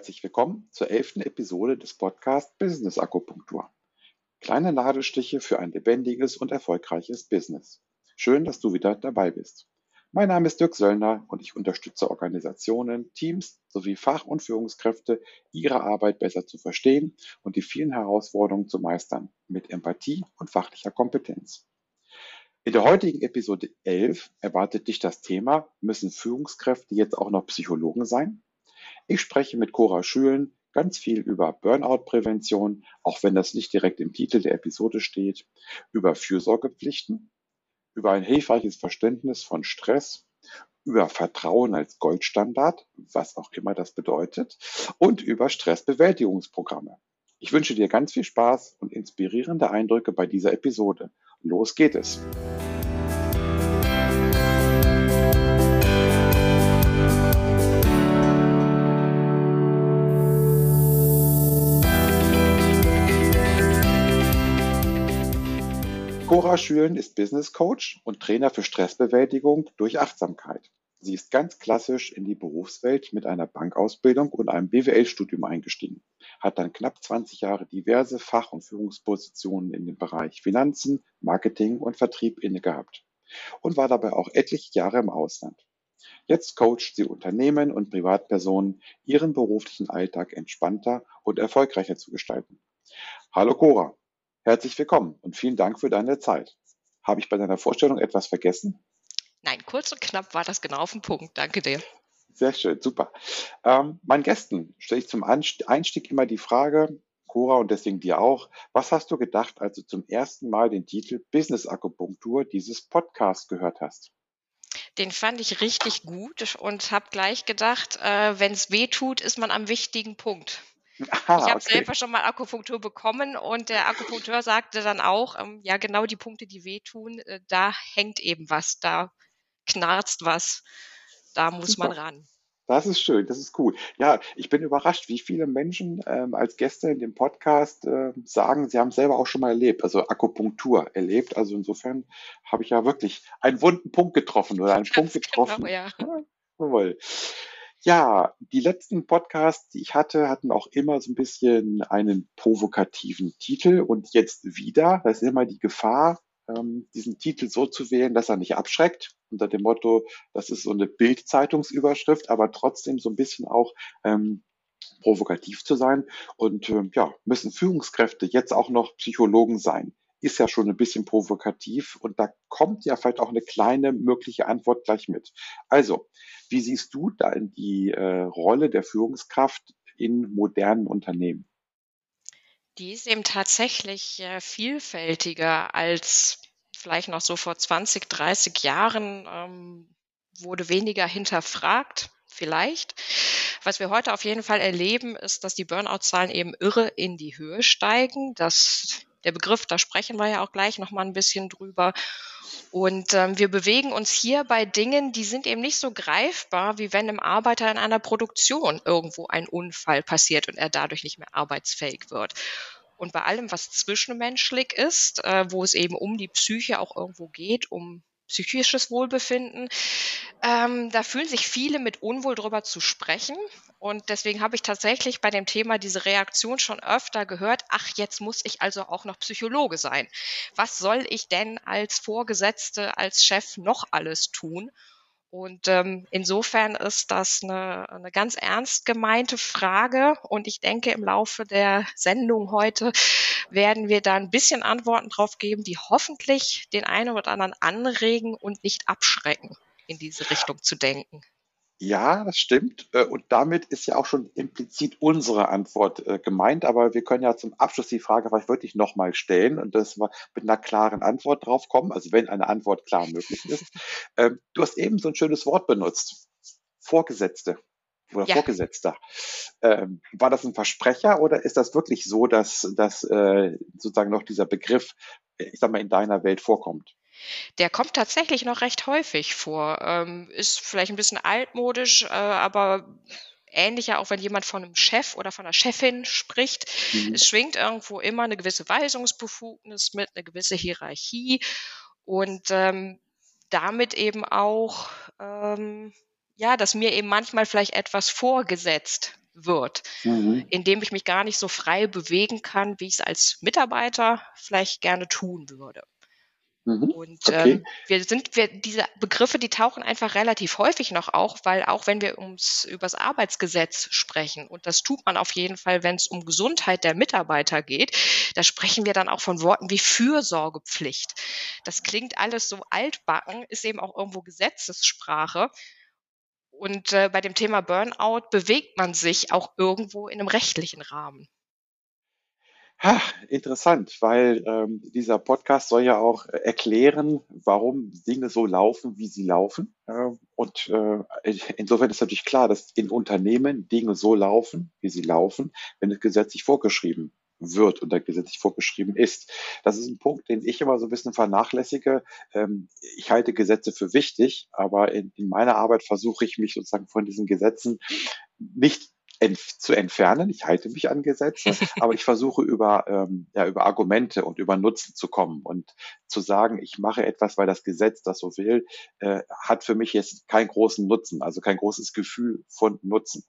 Herzlich willkommen zur elften Episode des Podcasts Business Akupunktur. Kleine Nadelstiche für ein lebendiges und erfolgreiches Business. Schön, dass du wieder dabei bist. Mein Name ist Dirk Söllner und ich unterstütze Organisationen, Teams sowie Fach- und Führungskräfte, ihre Arbeit besser zu verstehen und die vielen Herausforderungen zu meistern mit Empathie und fachlicher Kompetenz. In der heutigen Episode 11 erwartet dich das Thema, müssen Führungskräfte jetzt auch noch Psychologen sein? Ich spreche mit Cora Schülen ganz viel über Burnout-Prävention, auch wenn das nicht direkt im Titel der Episode steht, über Fürsorgepflichten, über ein hilfreiches Verständnis von Stress, über Vertrauen als Goldstandard, was auch immer das bedeutet, und über Stressbewältigungsprogramme. Ich wünsche dir ganz viel Spaß und inspirierende Eindrücke bei dieser Episode. Los geht es! Cora Schülen ist Business Coach und Trainer für Stressbewältigung durch Achtsamkeit. Sie ist ganz klassisch in die Berufswelt mit einer Bankausbildung und einem BWL-Studium eingestiegen, hat dann knapp 20 Jahre diverse Fach- und Führungspositionen in dem Bereich Finanzen, Marketing und Vertrieb inne gehabt und war dabei auch etliche Jahre im Ausland. Jetzt coacht sie Unternehmen und Privatpersonen, ihren beruflichen Alltag entspannter und erfolgreicher zu gestalten. Hallo Cora, Herzlich willkommen und vielen Dank für deine Zeit. Habe ich bei deiner Vorstellung etwas vergessen? Nein, kurz und knapp war das genau auf den Punkt. Danke dir. Sehr schön, super. Ähm, meinen Gästen stelle ich zum Einstieg immer die Frage, Cora und deswegen dir auch, was hast du gedacht, als du zum ersten Mal den Titel Business Akupunktur dieses Podcasts gehört hast? Den fand ich richtig gut und habe gleich gedacht, äh, wenn es weh tut, ist man am wichtigen Punkt. Aha, ich habe okay. selber schon mal Akupunktur bekommen und der Akupunkteur sagte dann auch, ähm, ja genau die Punkte, die wehtun, äh, da hängt eben was, da knarzt was, da muss Super. man ran. Das ist schön, das ist cool. Ja, ich bin überrascht, wie viele Menschen ähm, als Gäste in dem Podcast äh, sagen, sie haben selber auch schon mal erlebt, also Akupunktur erlebt. Also insofern habe ich ja wirklich einen wunden Punkt getroffen oder einen Punkt getroffen. Genau, ja. Jawohl. Ja, die letzten Podcasts, die ich hatte, hatten auch immer so ein bisschen einen provokativen Titel und jetzt wieder. Da ist immer die Gefahr, ähm, diesen Titel so zu wählen, dass er nicht abschreckt, unter dem Motto, das ist so eine Bildzeitungsüberschrift, aber trotzdem so ein bisschen auch ähm, provokativ zu sein. Und ähm, ja, müssen Führungskräfte jetzt auch noch Psychologen sein? Ist ja schon ein bisschen provokativ und da kommt ja vielleicht auch eine kleine mögliche Antwort gleich mit. Also, wie siehst du da die äh, Rolle der Führungskraft in modernen Unternehmen? Die ist eben tatsächlich äh, vielfältiger als vielleicht noch so vor 20, 30 Jahren ähm, wurde weniger hinterfragt, vielleicht. Was wir heute auf jeden Fall erleben, ist, dass die Burnout-Zahlen eben irre in die Höhe steigen, dass der Begriff, da sprechen wir ja auch gleich noch mal ein bisschen drüber. Und ähm, wir bewegen uns hier bei Dingen, die sind eben nicht so greifbar, wie wenn einem Arbeiter in einer Produktion irgendwo ein Unfall passiert und er dadurch nicht mehr arbeitsfähig wird. Und bei allem, was zwischenmenschlich ist, äh, wo es eben um die Psyche auch irgendwo geht, um psychisches Wohlbefinden. Ähm, da fühlen sich viele mit Unwohl drüber zu sprechen. Und deswegen habe ich tatsächlich bei dem Thema diese Reaktion schon öfter gehört, ach, jetzt muss ich also auch noch Psychologe sein. Was soll ich denn als Vorgesetzte, als Chef noch alles tun? Und ähm, insofern ist das eine, eine ganz ernst gemeinte Frage. Und ich denke, im Laufe der Sendung heute werden wir da ein bisschen Antworten drauf geben, die hoffentlich den einen oder anderen anregen und nicht abschrecken, in diese Richtung zu denken. Ja, das stimmt. Äh, und damit ist ja auch schon implizit unsere Antwort äh, gemeint. Aber wir können ja zum Abschluss die Frage vielleicht wirklich nochmal stellen und das wir mit einer klaren Antwort drauf kommen. Also wenn eine Antwort klar möglich ist. Ähm, du hast eben so ein schönes Wort benutzt. Vorgesetzte oder ja. Vorgesetzter. Ähm, war das ein Versprecher oder ist das wirklich so, dass, dass äh, sozusagen noch dieser Begriff, ich sag mal, in deiner Welt vorkommt? Der kommt tatsächlich noch recht häufig vor. Ähm, ist vielleicht ein bisschen altmodisch, äh, aber ähnlicher, auch wenn jemand von einem Chef oder von einer Chefin spricht. Mhm. Es schwingt irgendwo immer eine gewisse Weisungsbefugnis mit, eine gewisse Hierarchie und ähm, damit eben auch, ähm, ja, dass mir eben manchmal vielleicht etwas vorgesetzt wird, mhm. indem ich mich gar nicht so frei bewegen kann, wie ich es als Mitarbeiter vielleicht gerne tun würde. Mhm. Und okay. ähm, wir sind, wir, diese Begriffe, die tauchen einfach relativ häufig noch auf, weil auch wenn wir ums übers Arbeitsgesetz sprechen, und das tut man auf jeden Fall, wenn es um Gesundheit der Mitarbeiter geht, da sprechen wir dann auch von Worten wie Fürsorgepflicht. Das klingt alles so altbacken, ist eben auch irgendwo Gesetzessprache. Und äh, bei dem Thema Burnout bewegt man sich auch irgendwo in einem rechtlichen Rahmen. Ha, interessant, weil ähm, dieser Podcast soll ja auch erklären, warum Dinge so laufen, wie sie laufen. Äh, und äh, insofern ist natürlich klar, dass in Unternehmen Dinge so laufen, wie sie laufen, wenn es gesetzlich vorgeschrieben wird und gesetzlich vorgeschrieben ist. Das ist ein Punkt, den ich immer so ein bisschen vernachlässige. Ähm, ich halte Gesetze für wichtig, aber in meiner Arbeit versuche ich mich sozusagen von diesen Gesetzen nicht entf zu entfernen. Ich halte mich an Gesetze, aber ich versuche über, ähm, ja, über Argumente und über Nutzen zu kommen und zu sagen, ich mache etwas, weil das Gesetz das so will, äh, hat für mich jetzt keinen großen Nutzen, also kein großes Gefühl von Nutzen.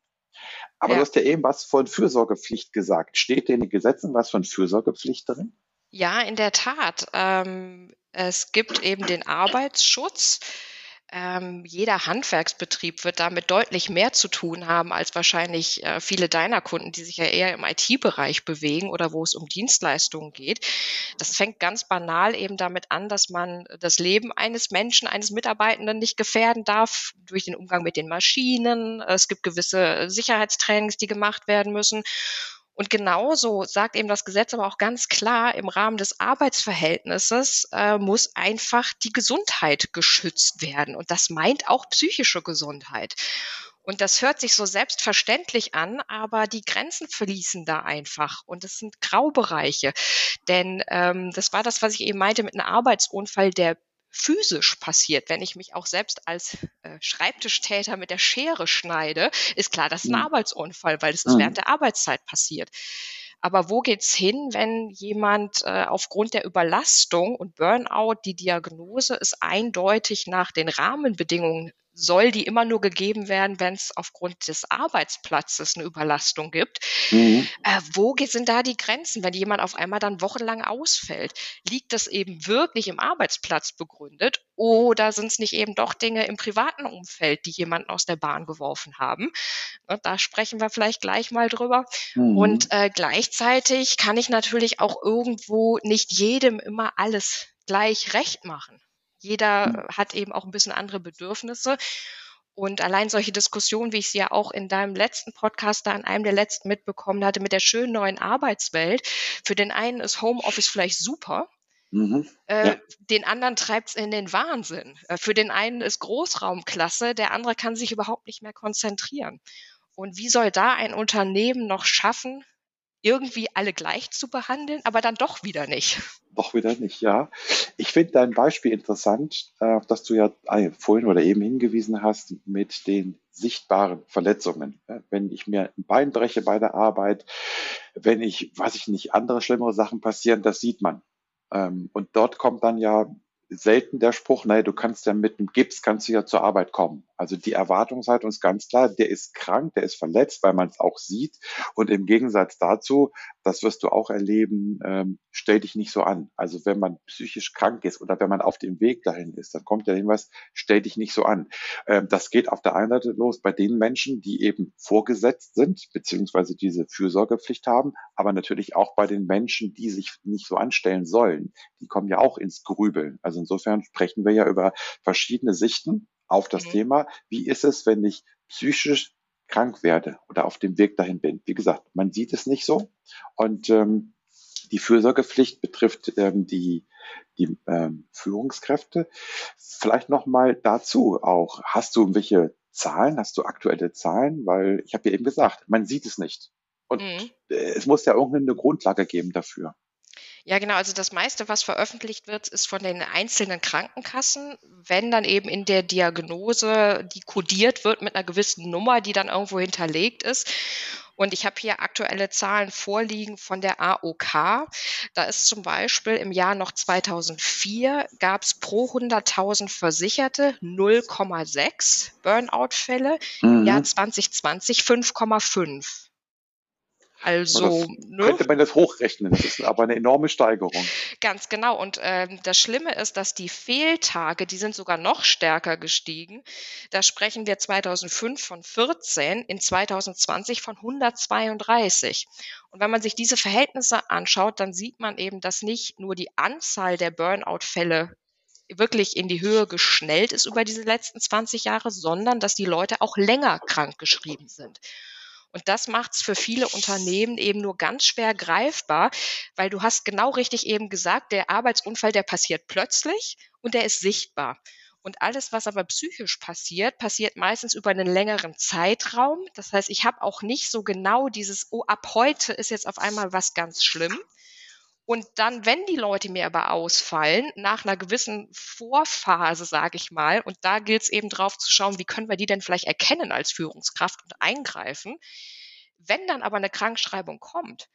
Aber ja. du hast ja eben was von Fürsorgepflicht gesagt. Steht in den Gesetzen was von Fürsorgepflicht drin? Ja, in der Tat. Ähm, es gibt eben den Arbeitsschutz ähm, jeder Handwerksbetrieb wird damit deutlich mehr zu tun haben als wahrscheinlich äh, viele deiner Kunden, die sich ja eher im IT-Bereich bewegen oder wo es um Dienstleistungen geht. Das fängt ganz banal eben damit an, dass man das Leben eines Menschen, eines Mitarbeitenden nicht gefährden darf durch den Umgang mit den Maschinen. Es gibt gewisse Sicherheitstrainings, die gemacht werden müssen. Und genauso sagt eben das Gesetz aber auch ganz klar, im Rahmen des Arbeitsverhältnisses äh, muss einfach die Gesundheit geschützt werden. Und das meint auch psychische Gesundheit. Und das hört sich so selbstverständlich an, aber die Grenzen verließen da einfach. Und es sind Graubereiche. Denn ähm, das war das, was ich eben meinte mit einem Arbeitsunfall, der physisch passiert, wenn ich mich auch selbst als äh, Schreibtischtäter mit der Schere schneide, ist klar, das ist ein mhm. Arbeitsunfall, weil es mhm. während der Arbeitszeit passiert. Aber wo geht's hin, wenn jemand äh, aufgrund der Überlastung und Burnout, die Diagnose ist eindeutig nach den Rahmenbedingungen soll die immer nur gegeben werden, wenn es aufgrund des Arbeitsplatzes eine Überlastung gibt. Mhm. Äh, wo sind da die Grenzen, wenn jemand auf einmal dann wochenlang ausfällt? Liegt das eben wirklich im Arbeitsplatz begründet oder sind es nicht eben doch Dinge im privaten Umfeld, die jemanden aus der Bahn geworfen haben? Ne, da sprechen wir vielleicht gleich mal drüber. Mhm. Und äh, gleichzeitig kann ich natürlich auch irgendwo nicht jedem immer alles gleich recht machen. Jeder mhm. hat eben auch ein bisschen andere Bedürfnisse. Und allein solche Diskussionen, wie ich sie ja auch in deinem letzten Podcast da in einem der letzten mitbekommen hatte, mit der schönen neuen Arbeitswelt. Für den einen ist Homeoffice vielleicht super. Mhm. Äh, ja. Den anderen treibt es in den Wahnsinn. Äh, für den einen ist Großraumklasse, der andere kann sich überhaupt nicht mehr konzentrieren. Und wie soll da ein Unternehmen noch schaffen, irgendwie alle gleich zu behandeln, aber dann doch wieder nicht. Doch wieder nicht, ja. Ich finde dein Beispiel interessant, äh, dass du ja äh, vorhin oder eben hingewiesen hast mit den sichtbaren Verletzungen. Wenn ich mir ein Bein breche bei der Arbeit, wenn ich, weiß ich nicht, andere schlimmere Sachen passieren, das sieht man. Ähm, und dort kommt dann ja selten der Spruch, naja, du kannst ja mit dem Gips, kannst du ja zur Arbeit kommen. Also die Erwartungshaltung ist ganz klar, der ist krank, der ist verletzt, weil man es auch sieht. Und im Gegensatz dazu, das wirst du auch erleben, ähm, stell dich nicht so an. Also wenn man psychisch krank ist oder wenn man auf dem Weg dahin ist, dann kommt der Hinweis, stell dich nicht so an. Ähm, das geht auf der einen Seite los bei den Menschen, die eben vorgesetzt sind, beziehungsweise diese Fürsorgepflicht haben, aber natürlich auch bei den Menschen, die sich nicht so anstellen sollen. Die kommen ja auch ins Grübeln. Also insofern sprechen wir ja über verschiedene Sichten auf das mhm. Thema. Wie ist es, wenn ich psychisch krank werde oder auf dem Weg dahin bin? Wie gesagt, man sieht es nicht so. Und ähm, die Fürsorgepflicht betrifft ähm, die, die ähm, Führungskräfte. Vielleicht nochmal dazu auch. Hast du welche Zahlen? Hast du aktuelle Zahlen? Weil ich habe ja eben gesagt, man sieht es nicht. Und mhm. es muss ja irgendeine Grundlage geben dafür. Ja, genau. Also das meiste, was veröffentlicht wird, ist von den einzelnen Krankenkassen. Wenn dann eben in der Diagnose, die kodiert wird mit einer gewissen Nummer, die dann irgendwo hinterlegt ist. Und ich habe hier aktuelle Zahlen vorliegen von der AOK. Da ist zum Beispiel im Jahr noch 2004 gab es pro 100.000 Versicherte 0,6 Burnout-Fälle. Mhm. Im Jahr 2020 5,5. Also ne? könnte man das hochrechnen. Das ist aber eine enorme Steigerung. Ganz genau. Und ähm, das Schlimme ist, dass die Fehltage, die sind sogar noch stärker gestiegen. Da sprechen wir 2005 von 14, in 2020 von 132. Und wenn man sich diese Verhältnisse anschaut, dann sieht man eben, dass nicht nur die Anzahl der Burnout-Fälle wirklich in die Höhe geschnellt ist über diese letzten 20 Jahre, sondern dass die Leute auch länger krank geschrieben sind. Und das macht es für viele Unternehmen eben nur ganz schwer greifbar, weil du hast genau richtig eben gesagt, der Arbeitsunfall, der passiert plötzlich und der ist sichtbar. Und alles, was aber psychisch passiert, passiert meistens über einen längeren Zeitraum. Das heißt, ich habe auch nicht so genau dieses, oh, ab heute ist jetzt auf einmal was ganz schlimm, und dann, wenn die Leute mir aber ausfallen, nach einer gewissen Vorphase, sage ich mal, und da gilt es eben drauf zu schauen, wie können wir die denn vielleicht erkennen als Führungskraft und eingreifen. Wenn dann aber eine Krankschreibung kommt,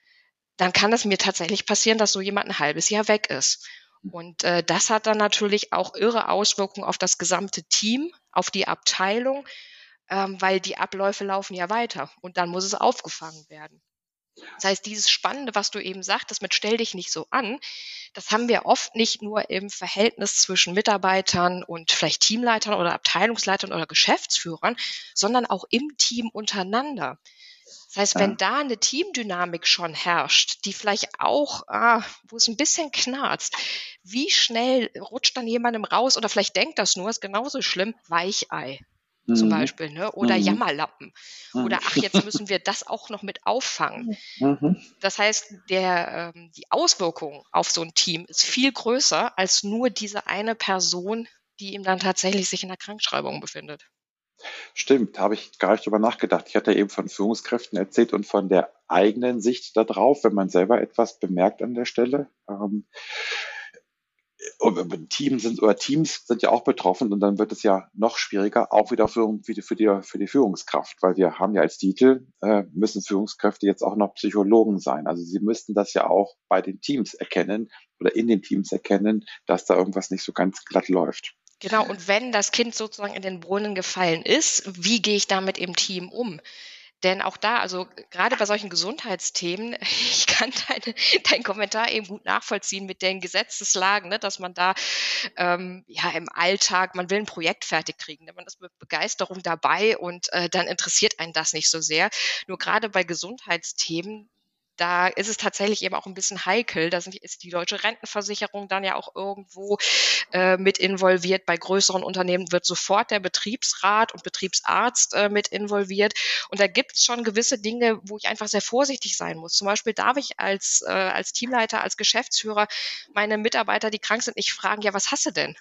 dann kann es mir tatsächlich passieren, dass so jemand ein halbes Jahr weg ist. Und äh, das hat dann natürlich auch irre Auswirkungen auf das gesamte Team, auf die Abteilung, ähm, weil die Abläufe laufen ja weiter und dann muss es aufgefangen werden. Das heißt, dieses Spannende, was du eben sagtest, mit stell dich nicht so an, das haben wir oft nicht nur im Verhältnis zwischen Mitarbeitern und vielleicht Teamleitern oder Abteilungsleitern oder Geschäftsführern, sondern auch im Team untereinander. Das heißt, wenn da eine Teamdynamik schon herrscht, die vielleicht auch, ah, wo es ein bisschen knarzt, wie schnell rutscht dann jemandem raus oder vielleicht denkt das nur, ist genauso schlimm, Weichei zum mhm. Beispiel, ne? oder mhm. Jammerlappen. Mhm. Oder ach, jetzt müssen wir das auch noch mit auffangen. Mhm. Das heißt, der, ähm, die Auswirkung auf so ein Team ist viel größer als nur diese eine Person, die ihm dann tatsächlich sich in der Krankschreibung befindet. Stimmt, habe ich gar nicht drüber nachgedacht. Ich hatte eben von Führungskräften erzählt und von der eigenen Sicht darauf, wenn man selber etwas bemerkt an der Stelle. Ähm, Teams sind oder Teams sind ja auch betroffen und dann wird es ja noch schwieriger, auch wieder für, für, die, für die Führungskraft, weil wir haben ja als Titel, äh, müssen Führungskräfte jetzt auch noch Psychologen sein. Also sie müssten das ja auch bei den Teams erkennen oder in den Teams erkennen, dass da irgendwas nicht so ganz glatt läuft. Genau, und wenn das Kind sozusagen in den Brunnen gefallen ist, wie gehe ich damit im Team um? Denn auch da, also gerade bei solchen Gesundheitsthemen, ich kann deine, deinen Kommentar eben gut nachvollziehen mit den Gesetzeslagen, ne, dass man da ähm, ja im Alltag, man will ein Projekt fertig kriegen, ne, man ist mit Begeisterung dabei und äh, dann interessiert einen das nicht so sehr. Nur gerade bei Gesundheitsthemen, da ist es tatsächlich eben auch ein bisschen heikel. Da ist die deutsche Rentenversicherung dann ja auch irgendwo äh, mit involviert. Bei größeren Unternehmen wird sofort der Betriebsrat und Betriebsarzt äh, mit involviert. Und da gibt es schon gewisse Dinge, wo ich einfach sehr vorsichtig sein muss. Zum Beispiel darf ich als, äh, als Teamleiter, als Geschäftsführer meine Mitarbeiter, die krank sind, nicht fragen, ja, was hast du denn?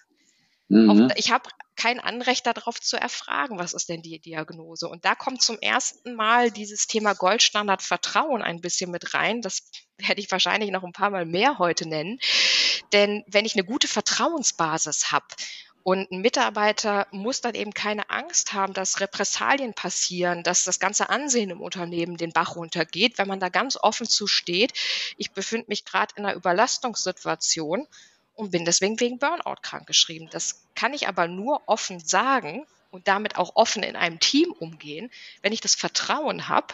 Mhm. ich habe kein Anrecht darauf zu erfragen, was ist denn die Diagnose. Und da kommt zum ersten Mal dieses Thema Goldstandard Vertrauen ein bisschen mit rein. Das werde ich wahrscheinlich noch ein paar Mal mehr heute nennen. Denn wenn ich eine gute Vertrauensbasis habe und ein Mitarbeiter muss dann eben keine Angst haben, dass Repressalien passieren, dass das ganze Ansehen im Unternehmen den Bach runtergeht, wenn man da ganz offen zu steht. Ich befinde mich gerade in einer Überlastungssituation und bin deswegen wegen Burnout krankgeschrieben. Das kann ich aber nur offen sagen und damit auch offen in einem Team umgehen, wenn ich das Vertrauen habe,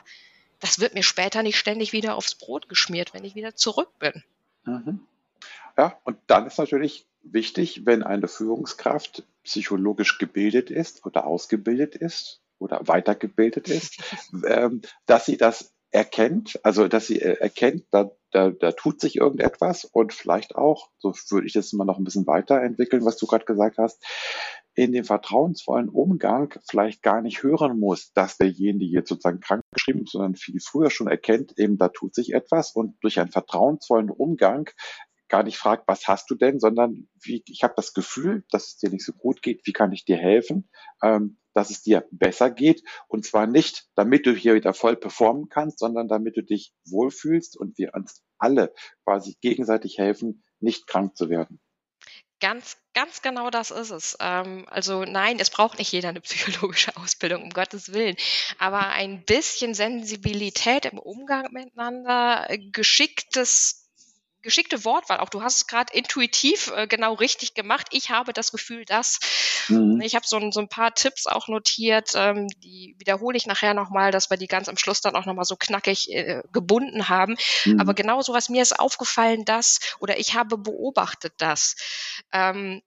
das wird mir später nicht ständig wieder aufs Brot geschmiert, wenn ich wieder zurück bin. Mhm. Ja, und dann ist natürlich wichtig, wenn eine Führungskraft psychologisch gebildet ist oder ausgebildet ist oder weitergebildet ist, ähm, dass sie das erkennt, also dass sie äh, erkennt, da, da, tut sich irgendetwas und vielleicht auch, so würde ich das mal noch ein bisschen weiterentwickeln, was du gerade gesagt hast, in dem vertrauensvollen Umgang vielleicht gar nicht hören muss, dass derjenige jetzt sozusagen krank geschrieben ist, sondern viel früher schon erkennt, eben da tut sich etwas und durch einen vertrauensvollen Umgang gar nicht fragt, was hast du denn, sondern wie, ich habe das Gefühl, dass es dir nicht so gut geht, wie kann ich dir helfen? Ähm, dass es dir besser geht. Und zwar nicht, damit du hier wieder voll performen kannst, sondern damit du dich wohlfühlst und wir uns alle quasi gegenseitig helfen, nicht krank zu werden. Ganz, ganz genau das ist es. Ähm, also nein, es braucht nicht jeder eine psychologische Ausbildung, um Gottes Willen. Aber ein bisschen Sensibilität im Umgang miteinander, äh, geschicktes geschickte Wortwahl. Auch du hast es gerade intuitiv äh, genau richtig gemacht. Ich habe das Gefühl, dass mhm. ich habe so ein, so ein paar Tipps auch notiert, ähm, die wiederhole ich nachher nochmal, dass wir die ganz am Schluss dann auch nochmal so knackig äh, gebunden haben. Mhm. Aber genau so was mir ist aufgefallen, dass oder ich habe beobachtet, dass ähm,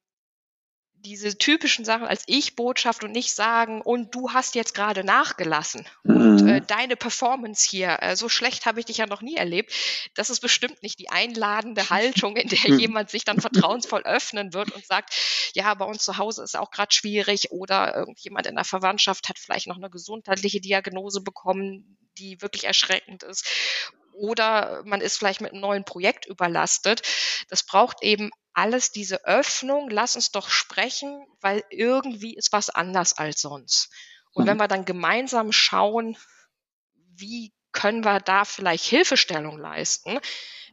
diese typischen Sachen als Ich-Botschaft und nicht sagen, und du hast jetzt gerade nachgelassen mhm. und äh, deine Performance hier, äh, so schlecht habe ich dich ja noch nie erlebt. Das ist bestimmt nicht die einladende Haltung, in der jemand sich dann vertrauensvoll öffnen wird und sagt, ja, bei uns zu Hause ist auch gerade schwierig oder irgendjemand in der Verwandtschaft hat vielleicht noch eine gesundheitliche Diagnose bekommen, die wirklich erschreckend ist oder man ist vielleicht mit einem neuen Projekt überlastet. Das braucht eben alles diese Öffnung, lass uns doch sprechen, weil irgendwie ist was anders als sonst. Und mhm. wenn wir dann gemeinsam schauen, wie können wir da vielleicht Hilfestellung leisten,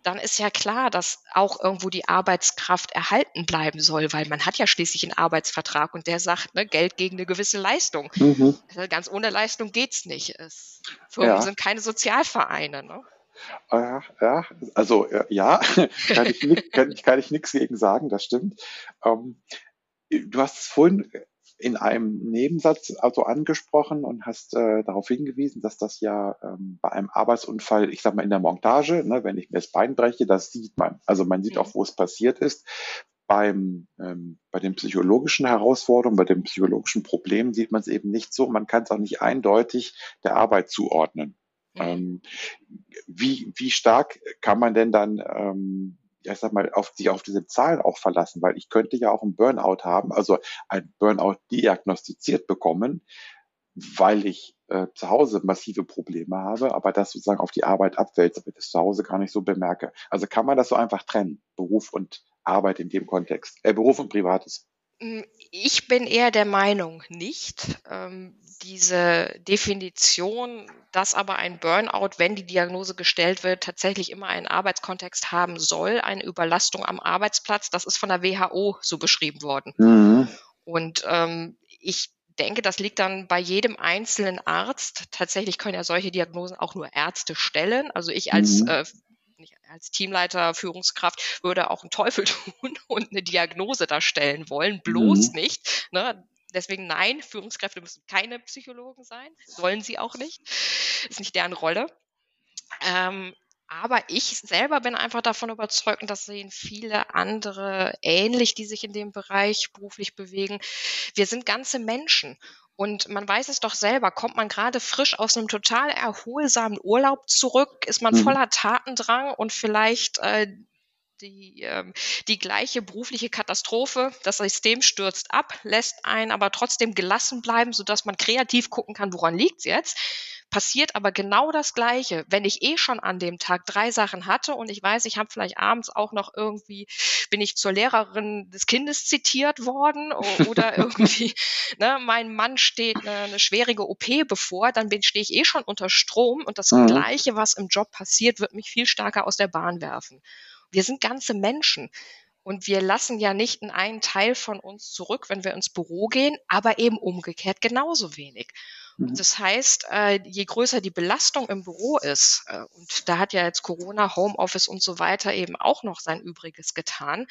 dann ist ja klar, dass auch irgendwo die Arbeitskraft erhalten bleiben soll, weil man hat ja schließlich einen Arbeitsvertrag und der sagt, ne, Geld gegen eine gewisse Leistung. Mhm. Also ganz ohne Leistung geht's nicht. Es, Firmen ja. sind keine Sozialvereine. Ne? Ja, ja, also ja, kann ich, nicht, kann, kann ich nichts gegen sagen, das stimmt. Ähm, du hast es vorhin in einem Nebensatz also angesprochen und hast äh, darauf hingewiesen, dass das ja ähm, bei einem Arbeitsunfall, ich sag mal in der Montage, ne, wenn ich mir das Bein breche, das sieht man. Also man sieht mhm. auch, wo es passiert ist. Beim, ähm, bei den psychologischen Herausforderungen, bei den psychologischen Problemen sieht man es eben nicht so. Man kann es auch nicht eindeutig der Arbeit zuordnen. Mhm. Ähm, wie, wie stark kann man denn dann, ähm, ich sag mal, auf, sich auf diese Zahlen auch verlassen? Weil ich könnte ja auch einen Burnout haben, also ein Burnout diagnostiziert bekommen, weil ich äh, zu Hause massive Probleme habe, aber das sozusagen auf die Arbeit abwälze, aber ich das zu Hause gar nicht so bemerke. Also kann man das so einfach trennen, Beruf und Arbeit in dem Kontext, äh, Beruf und Privates? Hm, ich bin eher der Meinung nicht. Ähm, diese Definition, dass aber ein Burnout, wenn die Diagnose gestellt wird, tatsächlich immer einen Arbeitskontext haben soll, eine Überlastung am Arbeitsplatz, das ist von der WHO so beschrieben worden. Mhm. Und ähm, ich denke, das liegt dann bei jedem einzelnen Arzt. Tatsächlich können ja solche Diagnosen auch nur Ärzte stellen. Also ich als mhm. äh, als Teamleiter, Führungskraft würde auch einen Teufel tun und eine Diagnose darstellen wollen, bloß mhm. nicht. Ne? Deswegen nein, Führungskräfte müssen keine Psychologen sein, sollen sie auch nicht, ist nicht deren Rolle. Ähm, aber ich selber bin einfach davon überzeugt, und das sehen viele andere ähnlich, die sich in dem Bereich beruflich bewegen. Wir sind ganze Menschen. Und man weiß es doch selber, kommt man gerade frisch aus einem total erholsamen Urlaub zurück, ist man mhm. voller Tatendrang und vielleicht äh, die, ähm, die gleiche berufliche Katastrophe. Das System stürzt ab, lässt einen aber trotzdem gelassen bleiben, sodass man kreativ gucken kann, woran liegt's jetzt passiert aber genau das Gleiche. Wenn ich eh schon an dem Tag drei Sachen hatte und ich weiß, ich habe vielleicht abends auch noch irgendwie, bin ich zur Lehrerin des Kindes zitiert worden oder irgendwie, ne, mein Mann steht eine, eine schwierige OP bevor, dann stehe ich eh schon unter Strom und das mhm. Gleiche, was im Job passiert, wird mich viel stärker aus der Bahn werfen. Wir sind ganze Menschen. Und wir lassen ja nicht einen Teil von uns zurück, wenn wir ins Büro gehen, aber eben umgekehrt genauso wenig. Mhm. Das heißt, äh, je größer die Belastung im Büro ist, äh, und da hat ja jetzt Corona, Homeoffice und so weiter eben auch noch sein Übriges getan,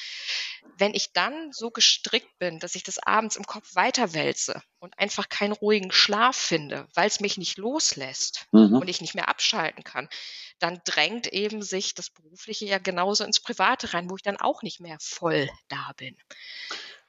wenn ich dann so gestrickt bin, dass ich das abends im Kopf weiterwälze und einfach keinen ruhigen Schlaf finde, weil es mich nicht loslässt mhm. und ich nicht mehr abschalten kann, dann drängt eben sich das Berufliche ja genauso ins Private rein, wo ich dann auch nicht mehr voll da bin.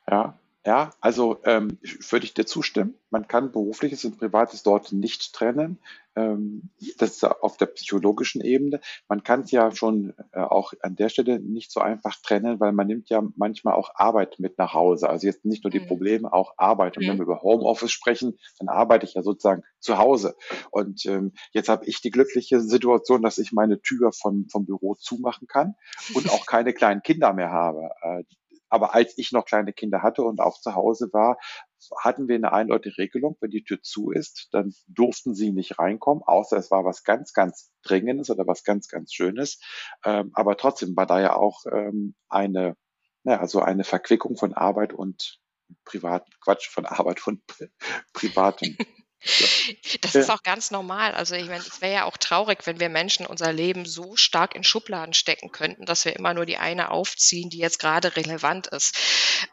Ja, ja, also ähm, würde ich dir zustimmen. Man kann berufliches und privates dort nicht trennen. Ähm, das ist auf der psychologischen Ebene. Man kann es ja schon äh, auch an der Stelle nicht so einfach trennen, weil man nimmt ja manchmal auch Arbeit mit nach Hause. Also jetzt nicht nur die mhm. Probleme, auch Arbeit. Und wenn wir über Homeoffice sprechen, dann arbeite ich ja sozusagen zu Hause. Und ähm, jetzt habe ich die glückliche Situation, dass ich meine Tür vom, vom Büro zumachen kann und auch keine kleinen Kinder mehr habe. Äh, aber als ich noch kleine Kinder hatte und auch zu Hause war, hatten wir eine eindeutige Regelung, wenn die Tür zu ist, dann durften sie nicht reinkommen, außer es war was ganz, ganz Dringendes oder was ganz, ganz Schönes. Ähm, aber trotzdem war da ja auch ähm, eine, naja, also eine Verquickung von Arbeit und privaten, Quatsch, von Arbeit und privatem. Das ist auch ganz normal. Also ich meine, es wäre ja auch traurig, wenn wir Menschen unser Leben so stark in Schubladen stecken könnten, dass wir immer nur die eine aufziehen, die jetzt gerade relevant ist.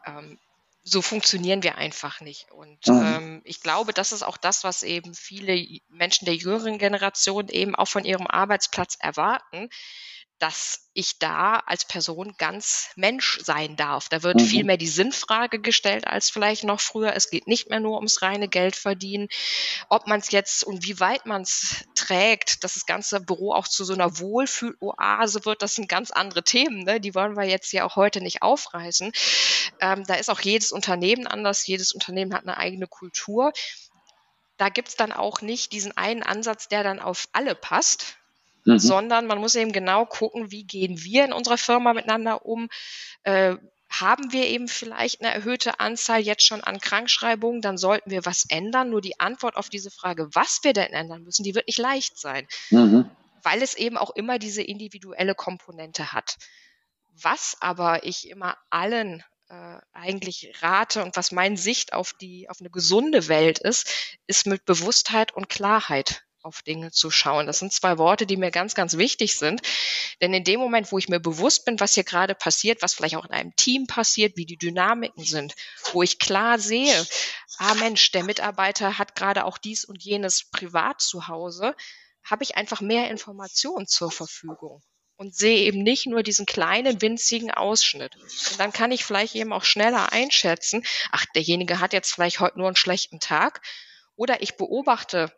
Ähm, so funktionieren wir einfach nicht. Und mhm. ähm, ich glaube, das ist auch das, was eben viele Menschen der jüngeren Generation eben auch von ihrem Arbeitsplatz erwarten, dass ich da als Person ganz Mensch sein darf. Da wird mhm. viel mehr die Sinnfrage gestellt als vielleicht noch früher. Es geht nicht mehr nur ums reine Geld verdienen. Ob man es jetzt und wie weit man es trägt, dass das ganze Büro auch zu so einer Wohlfühloase wird, das sind ganz andere Themen. Ne? Die wollen wir jetzt ja auch heute nicht aufreißen. Ähm, da ist auch jedes Unternehmen anders. Jedes Unternehmen hat eine eigene Kultur. Da gibt es dann auch nicht diesen einen Ansatz, der dann auf alle passt mhm. sondern man muss eben genau gucken, wie gehen wir in unserer Firma miteinander um. Äh, haben wir eben vielleicht eine erhöhte Anzahl jetzt schon an Krankschreibungen, dann sollten wir was ändern. Nur die Antwort auf diese Frage, was wir denn ändern müssen, die wird nicht leicht sein, mhm. weil es eben auch immer diese individuelle Komponente hat. Was aber ich immer allen äh, eigentlich rate und was meine Sicht auf die auf eine gesunde Welt ist, ist mit Bewusstheit und Klarheit auf Dinge zu schauen. Das sind zwei Worte, die mir ganz, ganz wichtig sind. Denn in dem Moment, wo ich mir bewusst bin, was hier gerade passiert, was vielleicht auch in einem Team passiert, wie die Dynamiken sind, wo ich klar sehe, ah Mensch, der Mitarbeiter hat gerade auch dies und jenes privat zu Hause, habe ich einfach mehr Informationen zur Verfügung und sehe eben nicht nur diesen kleinen, winzigen Ausschnitt. Und dann kann ich vielleicht eben auch schneller einschätzen, ach, derjenige hat jetzt vielleicht heute nur einen schlechten Tag. Oder ich beobachte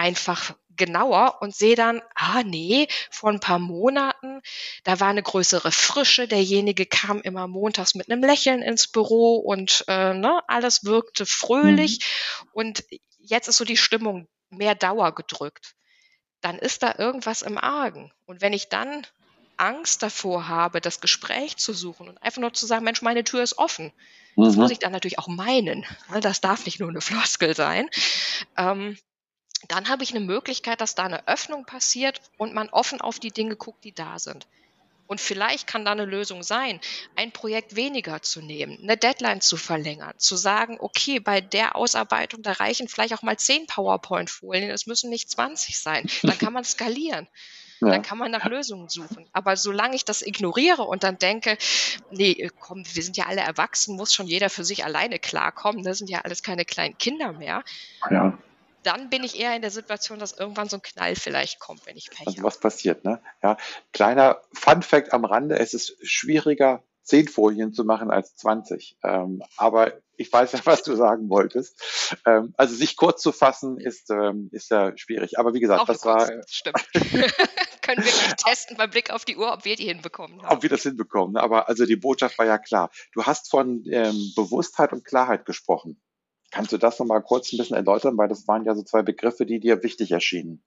einfach genauer und sehe dann, ah nee, vor ein paar Monaten, da war eine größere Frische, derjenige kam immer montags mit einem Lächeln ins Büro und äh, ne, alles wirkte fröhlich mhm. und jetzt ist so die Stimmung mehr Dauer gedrückt. Dann ist da irgendwas im Argen. Und wenn ich dann Angst davor habe, das Gespräch zu suchen und einfach nur zu sagen, Mensch, meine Tür ist offen. Das mhm. muss ich dann natürlich auch meinen. Ne, das darf nicht nur eine Floskel sein. Ähm, dann habe ich eine Möglichkeit, dass da eine Öffnung passiert und man offen auf die Dinge guckt, die da sind. Und vielleicht kann da eine Lösung sein, ein Projekt weniger zu nehmen, eine Deadline zu verlängern, zu sagen, okay, bei der Ausarbeitung, da reichen vielleicht auch mal zehn PowerPoint-Folien, es müssen nicht 20 sein. Dann kann man skalieren. Ja. Dann kann man nach Lösungen suchen. Aber solange ich das ignoriere und dann denke, nee, komm, wir sind ja alle erwachsen, muss schon jeder für sich alleine klarkommen, das sind ja alles keine kleinen Kinder mehr. Ja dann bin ich eher in der Situation, dass irgendwann so ein Knall vielleicht kommt, wenn ich Pech also habe. Was passiert, ne? Ja, kleiner Fun Fact am Rande, es ist schwieriger, zehn Folien zu machen als 20. Ähm, aber ich weiß ja, was du sagen wolltest. Ähm, also sich kurz zu fassen ist, ähm, ist ja schwierig. Aber wie gesagt, Auch das war. Stimmt. Können wir gleich testen beim Blick auf die Uhr, ob wir die hinbekommen haben. Ob wir das hinbekommen. Ne? Aber also die Botschaft war ja klar. Du hast von ähm, Bewusstheit und Klarheit gesprochen. Kannst du das nochmal kurz ein bisschen erläutern, weil das waren ja so zwei Begriffe, die dir wichtig erschienen.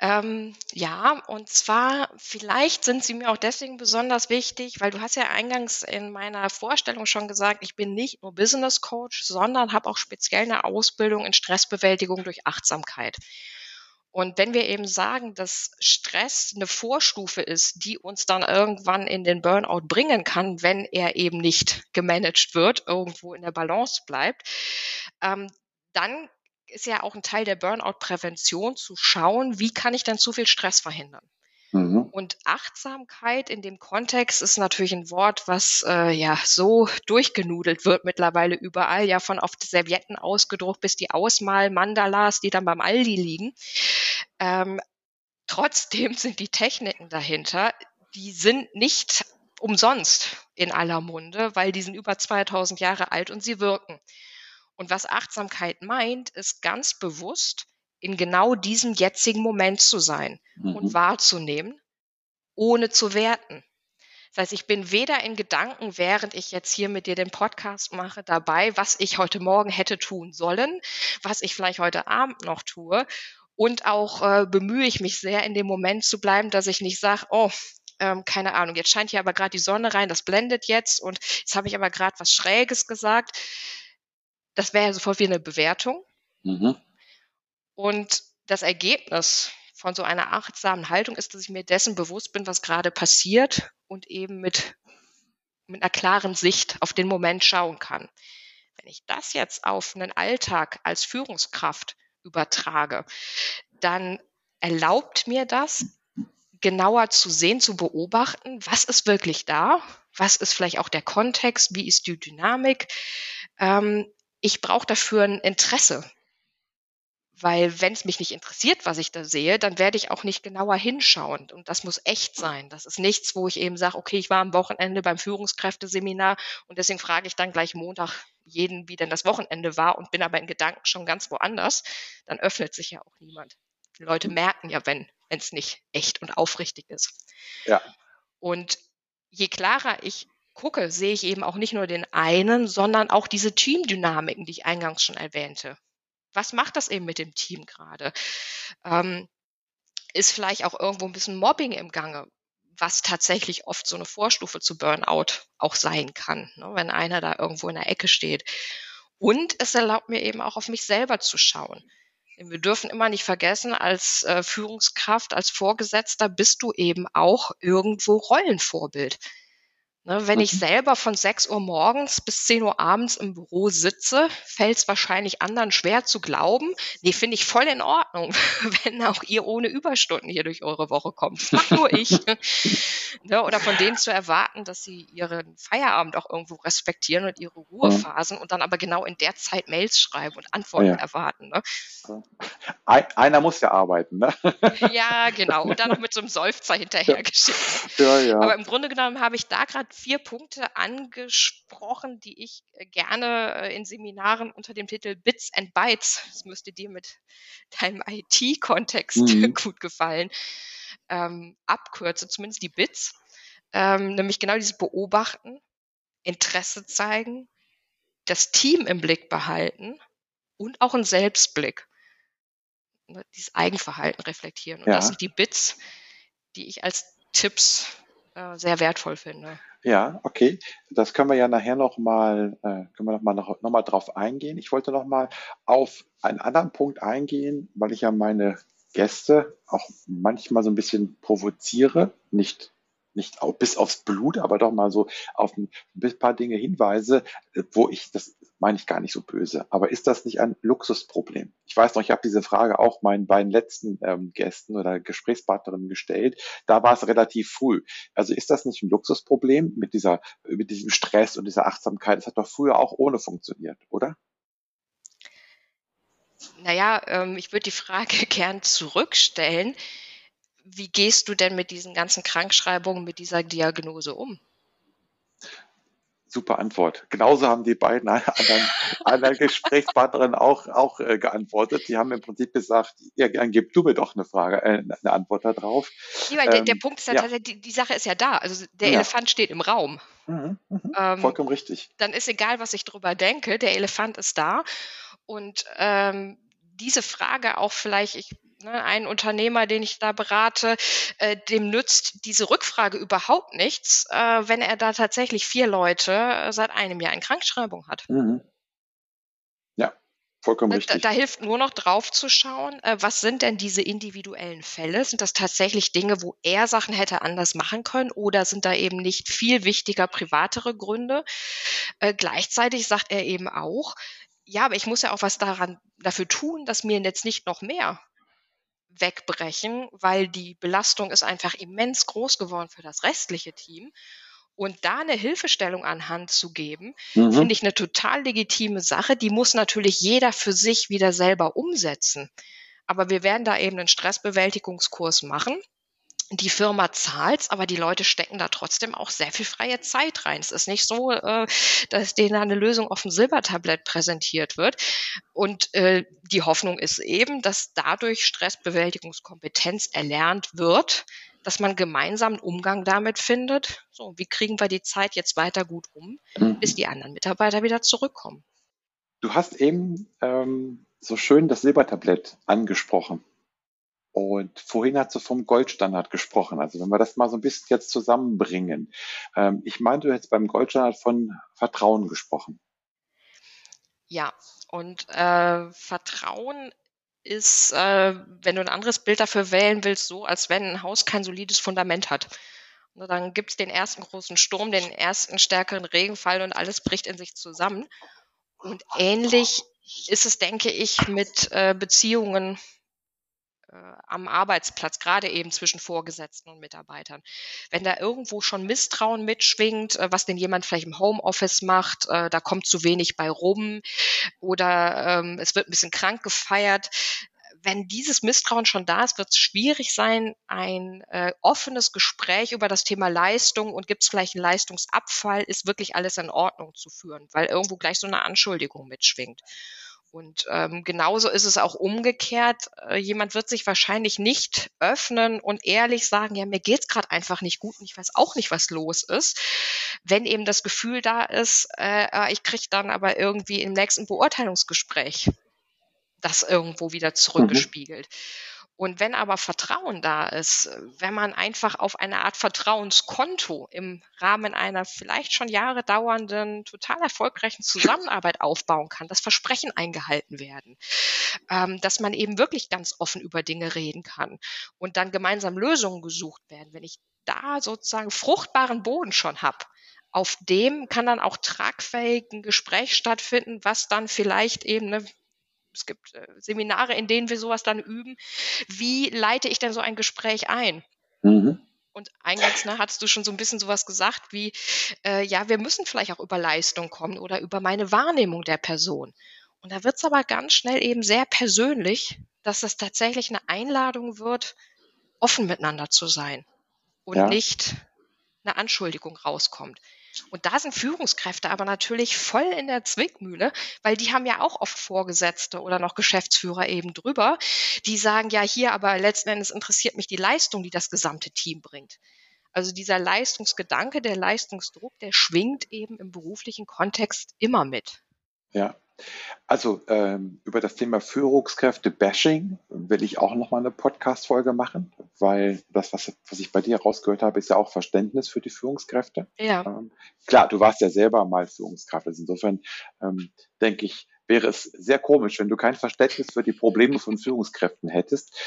Ähm, ja, und zwar vielleicht sind sie mir auch deswegen besonders wichtig, weil du hast ja eingangs in meiner Vorstellung schon gesagt, ich bin nicht nur Business Coach, sondern habe auch speziell eine Ausbildung in Stressbewältigung durch Achtsamkeit. Und wenn wir eben sagen, dass Stress eine Vorstufe ist, die uns dann irgendwann in den Burnout bringen kann, wenn er eben nicht gemanagt wird, irgendwo in der Balance bleibt, ähm, dann ist ja auch ein Teil der Burnout-Prävention zu schauen, wie kann ich denn zu viel Stress verhindern. Mhm. Und Achtsamkeit in dem Kontext ist natürlich ein Wort, was äh, ja so durchgenudelt wird mittlerweile überall, ja von auf Servietten ausgedruckt bis die Ausmal-Mandalas, die dann beim Aldi liegen. Ähm, trotzdem sind die Techniken dahinter, die sind nicht umsonst in aller Munde, weil die sind über 2000 Jahre alt und sie wirken. Und was Achtsamkeit meint, ist ganz bewusst in genau diesem jetzigen Moment zu sein mhm. und wahrzunehmen, ohne zu werten. Das heißt, ich bin weder in Gedanken, während ich jetzt hier mit dir den Podcast mache, dabei, was ich heute Morgen hätte tun sollen, was ich vielleicht heute Abend noch tue. Und auch äh, bemühe ich mich sehr, in dem Moment zu bleiben, dass ich nicht sage, oh, ähm, keine Ahnung, jetzt scheint hier aber gerade die Sonne rein, das blendet jetzt und jetzt habe ich aber gerade was Schräges gesagt das wäre ja sofort wie eine Bewertung. Mhm. Und das Ergebnis von so einer achtsamen Haltung ist, dass ich mir dessen bewusst bin, was gerade passiert und eben mit, mit einer klaren Sicht auf den Moment schauen kann. Wenn ich das jetzt auf einen Alltag als Führungskraft übertrage, dann erlaubt mir das, genauer zu sehen, zu beobachten, was ist wirklich da, was ist vielleicht auch der Kontext, wie ist die Dynamik. Ähm, ich brauche dafür ein Interesse, weil wenn es mich nicht interessiert, was ich da sehe, dann werde ich auch nicht genauer hinschauen. Und das muss echt sein. Das ist nichts, wo ich eben sage, okay, ich war am Wochenende beim Führungskräfteseminar und deswegen frage ich dann gleich Montag jeden, wie denn das Wochenende war und bin aber in Gedanken schon ganz woanders. Dann öffnet sich ja auch niemand. Die Leute merken ja, wenn es nicht echt und aufrichtig ist. Ja. Und je klarer ich gucke, sehe ich eben auch nicht nur den einen, sondern auch diese Teamdynamiken, die ich eingangs schon erwähnte. Was macht das eben mit dem Team gerade? Ähm, ist vielleicht auch irgendwo ein bisschen Mobbing im Gange, was tatsächlich oft so eine Vorstufe zu Burnout auch sein kann, ne, wenn einer da irgendwo in der Ecke steht. Und es erlaubt mir eben auch auf mich selber zu schauen. Wir dürfen immer nicht vergessen, als äh, Führungskraft, als Vorgesetzter bist du eben auch irgendwo Rollenvorbild. Ne, wenn ich mhm. selber von 6 Uhr morgens bis 10 Uhr abends im Büro sitze, fällt es wahrscheinlich anderen schwer zu glauben. Nee, finde ich voll in Ordnung, wenn auch ihr ohne Überstunden hier durch eure Woche kommt. Das macht nur ich. ne, oder von denen zu erwarten, dass sie ihren Feierabend auch irgendwo respektieren und ihre Ruhephasen und dann aber genau in der Zeit Mails schreiben und Antworten ja. erwarten. Ne? einer muss ja arbeiten, ne? ja, genau. Und dann noch mit so einem Seufzer hinterhergeschickt. Ja, ja. Aber im Grunde genommen habe ich da gerade vier Punkte angesprochen, die ich äh, gerne äh, in Seminaren unter dem Titel Bits and Bytes, das müsste dir mit deinem IT-Kontext mhm. gut gefallen, ähm, abkürze, zumindest die Bits. Ähm, nämlich genau dieses Beobachten, Interesse zeigen, das Team im Blick behalten und auch einen Selbstblick. Ne, dieses Eigenverhalten reflektieren. Und ja. das sind die Bits, die ich als Tipps äh, sehr wertvoll finde. Ja, okay. Das können wir ja nachher nochmal, äh, können wir noch mal, noch, noch mal drauf eingehen. Ich wollte noch mal auf einen anderen Punkt eingehen, weil ich ja meine Gäste auch manchmal so ein bisschen provoziere, nicht nicht auch bis aufs Blut, aber doch mal so auf ein paar Dinge hinweise, äh, wo ich, das meine ich gar nicht so böse, aber ist das nicht ein Luxusproblem? Ich weiß noch, ich habe diese Frage auch meinen beiden letzten ähm, Gästen oder Gesprächspartnerinnen gestellt. Da war es relativ früh. Also ist das nicht ein Luxusproblem mit dieser, mit diesem Stress und dieser Achtsamkeit? Das hat doch früher auch ohne funktioniert, oder? Naja, ähm, ich würde die Frage gern zurückstellen wie gehst du denn mit diesen ganzen Krankschreibungen, mit dieser Diagnose um? Super Antwort. Genauso haben die beiden anderen, anderen Gesprächspartnerinnen auch, auch äh, geantwortet. Die haben im Prinzip gesagt, ja, dann gib du mir doch eine Frage, äh, eine Antwort darauf. Ja, weil ähm, der, der, ähm, Punkt ist ja, ja. tatsächlich, die, die, Sache ist ja da. Also der ja. Elefant steht im Raum. Mhm, mh. ähm, Vollkommen richtig. Dann ist egal, was ich drüber denke, der Elefant ist da. Und ähm, diese Frage auch vielleicht, ich Ne, ein Unternehmer, den ich da berate, äh, dem nützt diese Rückfrage überhaupt nichts, äh, wenn er da tatsächlich vier Leute äh, seit einem Jahr in Krankschreibung hat. Mhm. Ja, vollkommen richtig. Da, da, hilft nur noch drauf zu schauen, äh, was sind denn diese individuellen Fälle? Sind das tatsächlich Dinge, wo er Sachen hätte anders machen können oder sind da eben nicht viel wichtiger privatere Gründe? Äh, gleichzeitig sagt er eben auch, ja, aber ich muss ja auch was daran dafür tun, dass mir jetzt nicht noch mehr wegbrechen, weil die Belastung ist einfach immens groß geworden für das restliche Team. Und da eine Hilfestellung an Hand zu geben, mhm. finde ich eine total legitime Sache. Die muss natürlich jeder für sich wieder selber umsetzen. Aber wir werden da eben einen Stressbewältigungskurs machen die Firma zahlt, aber die Leute stecken da trotzdem auch sehr viel freie Zeit rein. Es ist nicht so, äh, dass denen eine Lösung auf dem Silbertablett präsentiert wird. Und äh, die Hoffnung ist eben, dass dadurch Stressbewältigungskompetenz erlernt wird, dass man gemeinsam einen Umgang damit findet. So, wie kriegen wir die Zeit jetzt weiter gut um, mhm. bis die anderen Mitarbeiter wieder zurückkommen? Du hast eben ähm, so schön das Silbertablett angesprochen. Und vorhin hat sie vom Goldstandard gesprochen. Also wenn wir das mal so ein bisschen jetzt zusammenbringen. Ähm, ich meine, du hättest beim Goldstandard von Vertrauen gesprochen. Ja, und äh, Vertrauen ist, äh, wenn du ein anderes Bild dafür wählen willst, so, als wenn ein Haus kein solides Fundament hat. Und dann gibt es den ersten großen Sturm, den ersten stärkeren Regenfall und alles bricht in sich zusammen. Und ähnlich ist es, denke ich, mit äh, Beziehungen am Arbeitsplatz, gerade eben zwischen Vorgesetzten und Mitarbeitern. Wenn da irgendwo schon Misstrauen mitschwingt, äh, was denn jemand vielleicht im Homeoffice macht, äh, da kommt zu wenig bei rum oder ähm, es wird ein bisschen krank gefeiert, wenn dieses Misstrauen schon da ist, wird es schwierig sein, ein äh, offenes Gespräch über das Thema Leistung und gibt es vielleicht einen Leistungsabfall, ist wirklich alles in Ordnung zu führen, weil irgendwo gleich so eine Anschuldigung mitschwingt. Und ähm, genauso ist es auch umgekehrt. Äh, jemand wird sich wahrscheinlich nicht öffnen und ehrlich sagen, ja, mir geht's gerade einfach nicht gut und ich weiß auch nicht, was los ist. Wenn eben das Gefühl da ist, äh, ah, ich kriege dann aber irgendwie im nächsten Beurteilungsgespräch das irgendwo wieder mhm. zurückgespiegelt. Mhm. Und wenn aber Vertrauen da ist, wenn man einfach auf eine Art Vertrauenskonto im Rahmen einer vielleicht schon Jahre dauernden, total erfolgreichen Zusammenarbeit aufbauen kann, dass Versprechen eingehalten werden, ähm, dass man eben wirklich ganz offen über Dinge reden kann und dann gemeinsam Lösungen gesucht werden. Wenn ich da sozusagen fruchtbaren Boden schon habe, auf dem kann dann auch tragfähig ein Gespräch stattfinden, was dann vielleicht eben eine es gibt äh, Seminare, in denen wir sowas dann üben. Wie leite ich denn so ein Gespräch ein? Mhm. Und eingangs ne, hattest du schon so ein bisschen sowas gesagt wie, äh, ja, wir müssen vielleicht auch über Leistung kommen oder über meine Wahrnehmung der Person. Und da wird es aber ganz schnell eben sehr persönlich, dass das tatsächlich eine Einladung wird, offen miteinander zu sein und ja. nicht eine Anschuldigung rauskommt. Und da sind Führungskräfte aber natürlich voll in der Zwickmühle, weil die haben ja auch oft Vorgesetzte oder noch Geschäftsführer eben drüber, die sagen, ja, hier, aber letzten Endes interessiert mich die Leistung, die das gesamte Team bringt. Also dieser Leistungsgedanke, der Leistungsdruck, der schwingt eben im beruflichen Kontext immer mit. Ja, also ähm, über das Thema Führungskräfte-Bashing will ich auch nochmal eine Podcast-Folge machen, weil das, was, was ich bei dir rausgehört habe, ist ja auch Verständnis für die Führungskräfte. Ja. Ähm, klar, du warst ja selber mal Führungskraft. Also insofern ähm, denke ich, wäre es sehr komisch, wenn du kein Verständnis für die Probleme von Führungskräften hättest.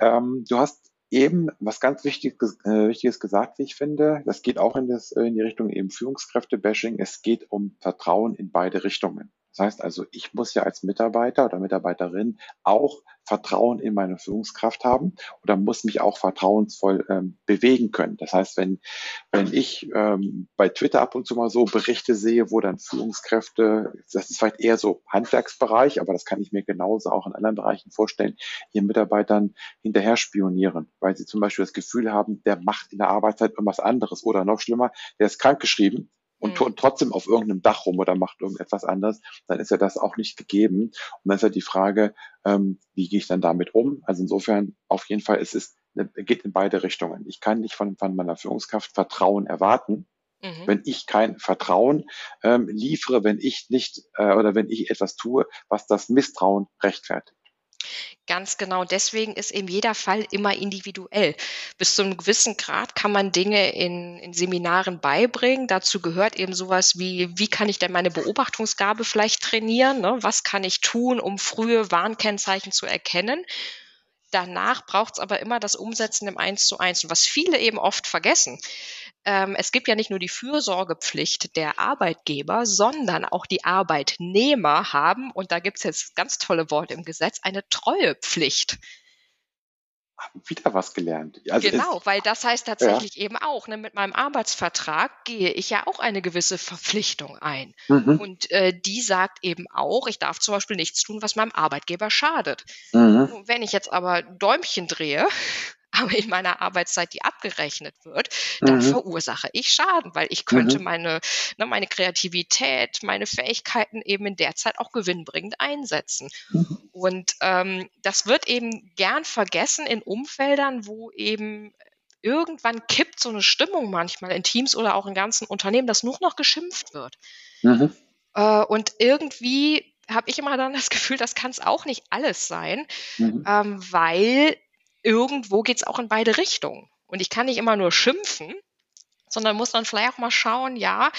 Ähm, du hast eben was ganz Wichtiges, äh, Wichtiges gesagt, wie ich finde. Das geht auch in, das, in die Richtung eben Führungskräfte-Bashing. Es geht um Vertrauen in beide Richtungen. Das heißt also, ich muss ja als Mitarbeiter oder Mitarbeiterin auch Vertrauen in meine Führungskraft haben oder muss mich auch vertrauensvoll ähm, bewegen können. Das heißt, wenn, wenn ich ähm, bei Twitter ab und zu mal so Berichte sehe, wo dann Führungskräfte, das ist vielleicht eher so Handwerksbereich, aber das kann ich mir genauso auch in anderen Bereichen vorstellen, ihren Mitarbeitern hinterher spionieren, weil sie zum Beispiel das Gefühl haben, der macht in der Arbeitszeit irgendwas anderes oder noch schlimmer, der ist krankgeschrieben und mhm. trotzdem auf irgendeinem Dach rum oder macht irgendetwas anderes, dann ist ja das auch nicht gegeben. Und dann ist ja die Frage, ähm, wie gehe ich dann damit um? Also insofern auf jeden Fall, es ist, geht in beide Richtungen. Ich kann nicht von, von meiner Führungskraft Vertrauen erwarten, mhm. wenn ich kein Vertrauen ähm, liefere, wenn ich nicht äh, oder wenn ich etwas tue, was das Misstrauen rechtfertigt. Ganz genau. Deswegen ist eben jeder Fall immer individuell. Bis zu einem gewissen Grad kann man Dinge in, in Seminaren beibringen. Dazu gehört eben sowas wie, wie kann ich denn meine Beobachtungsgabe vielleicht trainieren? Ne? Was kann ich tun, um frühe Warnkennzeichen zu erkennen? Danach braucht es aber immer das Umsetzen im Eins zu eins. Und was viele eben oft vergessen, ähm, es gibt ja nicht nur die Fürsorgepflicht der Arbeitgeber, sondern auch die Arbeitnehmer haben, und da gibt es jetzt ganz tolle Worte im Gesetz, eine Treuepflicht wieder was gelernt. Also genau, weil das heißt tatsächlich ja. eben auch, ne, mit meinem Arbeitsvertrag gehe ich ja auch eine gewisse Verpflichtung ein. Mhm. Und äh, die sagt eben auch, ich darf zum Beispiel nichts tun, was meinem Arbeitgeber schadet. Mhm. Wenn ich jetzt aber Däumchen drehe, aber in meiner Arbeitszeit, die abgerechnet wird, dann mhm. verursache ich Schaden, weil ich könnte mhm. meine, ne, meine Kreativität, meine Fähigkeiten eben in der Zeit auch gewinnbringend einsetzen. Mhm. Und ähm, das wird eben gern vergessen in Umfeldern, wo eben irgendwann kippt so eine Stimmung manchmal in Teams oder auch in ganzen Unternehmen, dass nur noch geschimpft wird. Mhm. Äh, und irgendwie habe ich immer dann das Gefühl, das kann es auch nicht alles sein, mhm. ähm, weil irgendwo geht es auch in beide Richtungen. Und ich kann nicht immer nur schimpfen, sondern muss dann vielleicht auch mal schauen, ja,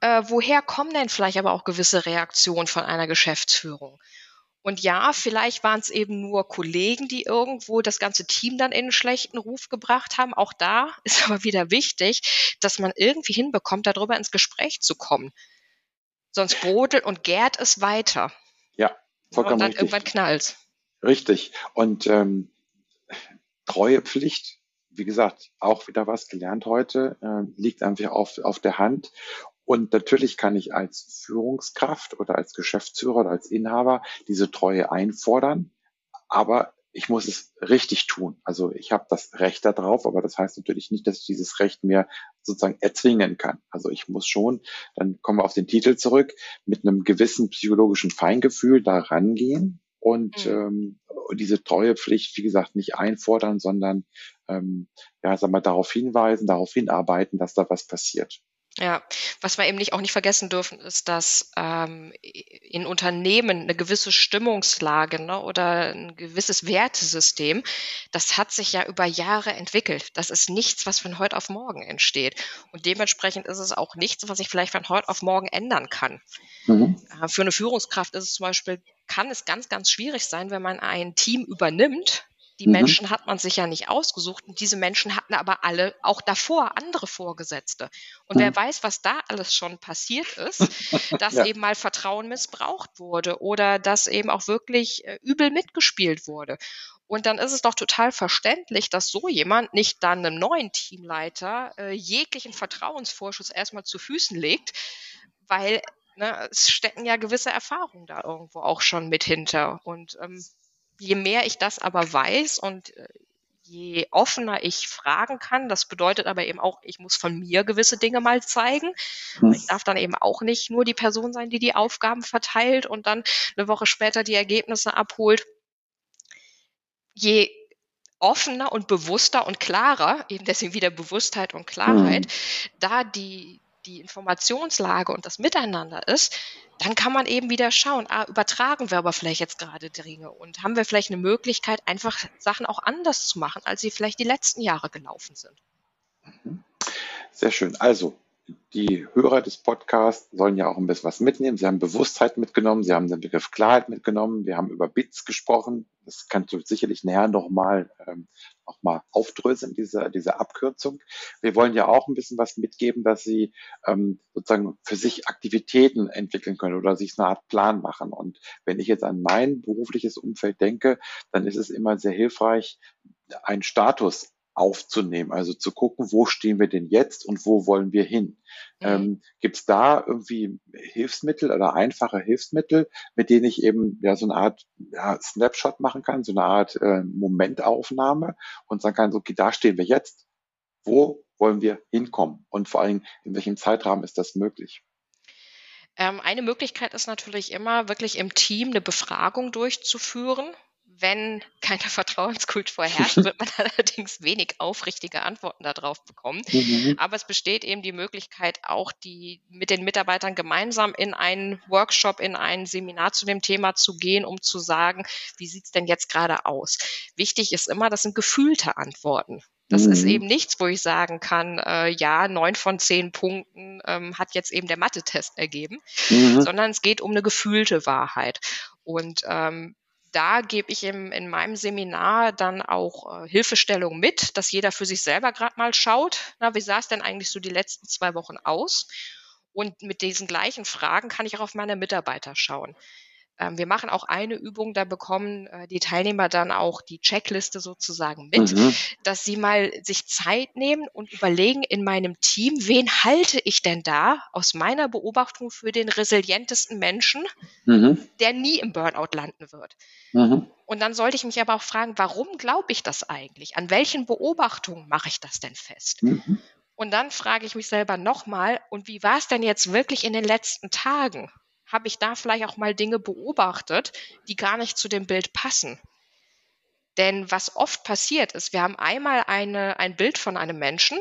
äh, woher kommen denn vielleicht aber auch gewisse Reaktionen von einer Geschäftsführung? Und ja, vielleicht waren es eben nur Kollegen, die irgendwo das ganze Team dann in einen schlechten Ruf gebracht haben. Auch da ist aber wieder wichtig, dass man irgendwie hinbekommt, darüber ins Gespräch zu kommen. Sonst brodelt und gärt es weiter. Ja, vollkommen Und dann richtig. irgendwann knallt Richtig. Und ähm, Treuepflicht, wie gesagt, auch wieder was gelernt heute, äh, liegt einfach auf, auf der Hand. Und natürlich kann ich als Führungskraft oder als Geschäftsführer oder als Inhaber diese Treue einfordern, aber ich muss es richtig tun. Also ich habe das Recht darauf, aber das heißt natürlich nicht, dass ich dieses Recht mir sozusagen erzwingen kann. Also ich muss schon, dann kommen wir auf den Titel zurück, mit einem gewissen psychologischen Feingefühl da rangehen und Mhm. ähm, diese Treuepflicht, wie gesagt, nicht einfordern, sondern ähm, ja, sag mal, darauf hinweisen, darauf hinarbeiten, dass da was passiert. Ja, was wir eben nicht auch nicht vergessen dürfen, ist, dass ähm, in Unternehmen eine gewisse Stimmungslage ne, oder ein gewisses Wertesystem, das hat sich ja über Jahre entwickelt. Das ist nichts, was von heute auf morgen entsteht. Und dementsprechend ist es auch nichts, was ich vielleicht von heute auf morgen ändern kann. Mhm. Äh, Für eine Führungskraft ist es zum Beispiel, kann es ganz, ganz schwierig sein, wenn man ein Team übernimmt. Die Mhm. Menschen hat man sich ja nicht ausgesucht und diese Menschen hatten aber alle auch davor andere Vorgesetzte. Und wer Mhm. weiß, was da alles schon passiert ist, dass Ja. eben mal Vertrauen missbraucht wurde oder dass eben auch wirklich äh, übel mitgespielt wurde. Und dann ist es doch total verständlich, dass so jemand nicht dann einem neuen Teamleiter äh, jeglichen Vertrauensvorschuss erstmal zu Füßen legt, weil ne, es stecken ja gewisse Erfahrungen da irgendwo auch schon mit hinter. Und ähm, je mehr ich das aber weiß und äh, je offener ich fragen kann, das bedeutet aber eben auch, ich muss von mir gewisse Dinge mal zeigen. Mhm. Ich darf dann eben auch nicht nur die Person sein, die die Aufgaben verteilt und dann eine Woche später die Ergebnisse abholt. Je offener und bewusster und klarer, eben deswegen wieder Bewusstheit und Klarheit, da die, die Informationslage und das Miteinander ist, dann kann man eben wieder schauen, ah, übertragen wir aber vielleicht jetzt gerade Dinge und haben wir vielleicht eine Möglichkeit, einfach Sachen auch anders zu machen, als sie vielleicht die letzten Jahre gelaufen sind. Sehr schön. Also, die Hörer des Podcasts sollen ja auch ein bisschen was mitnehmen. Sie haben Bewusstheit mitgenommen, sie haben den Begriff Klarheit mitgenommen, wir haben über Bits gesprochen. Das kannst du sicherlich näher nochmal ähm, noch mal aufdröseln, diese, diese Abkürzung. Wir wollen ja auch ein bisschen was mitgeben, dass sie ähm, sozusagen für sich Aktivitäten entwickeln können oder sich eine Art Plan machen. Und wenn ich jetzt an mein berufliches Umfeld denke, dann ist es immer sehr hilfreich, einen Status aufzunehmen, also zu gucken, wo stehen wir denn jetzt und wo wollen wir hin. Mhm. Ähm, Gibt es da irgendwie Hilfsmittel oder einfache Hilfsmittel, mit denen ich eben ja so eine Art ja, Snapshot machen kann, so eine Art äh, Momentaufnahme und sagen kann, so, okay, da stehen wir jetzt, wo wollen wir hinkommen und vor allem in welchem Zeitrahmen ist das möglich? Ähm, eine Möglichkeit ist natürlich immer, wirklich im Team eine Befragung durchzuführen. Wenn keine Vertrauenskultur herrscht, wird man allerdings wenig aufrichtige Antworten darauf bekommen. Mhm. Aber es besteht eben die Möglichkeit, auch die mit den Mitarbeitern gemeinsam in einen Workshop, in ein Seminar zu dem Thema zu gehen, um zu sagen, wie sieht's denn jetzt gerade aus? Wichtig ist immer, das sind gefühlte Antworten. Das ist Mhm. eben nichts, wo ich sagen kann, äh, ja, neun von zehn Punkten ähm, hat jetzt eben der Mathe-Test ergeben, Mhm. sondern es geht um eine gefühlte Wahrheit. Und ähm, da gebe ich im, in meinem Seminar dann auch äh, Hilfestellung mit, dass jeder für sich selber gerade mal schaut, na, wie sah es denn eigentlich so die letzten zwei Wochen aus? Und mit diesen gleichen Fragen kann ich auch auf meine Mitarbeiter schauen. Ähm, wir machen auch eine Übung, da bekommen äh, die Teilnehmer dann auch die Checkliste sozusagen mit, Mhm. dass sie mal sich Zeit nehmen und überlegen in meinem Team, wen halte ich denn da aus meiner Beobachtung für den resilientesten Menschen, Mhm. der nie im Burnout landen wird. Mhm. Und dann sollte ich mich aber auch fragen, warum glaube ich das eigentlich? An welchen Beobachtungen mache ich das denn fest? Mhm. Und dann frage ich mich selber nochmal, und wie war es denn jetzt wirklich in den letzten Tagen? Habe ich da vielleicht auch mal Dinge beobachtet, die gar nicht zu dem Bild passen? Denn was oft passiert ist, wir haben einmal eine, ein Bild von einem Menschen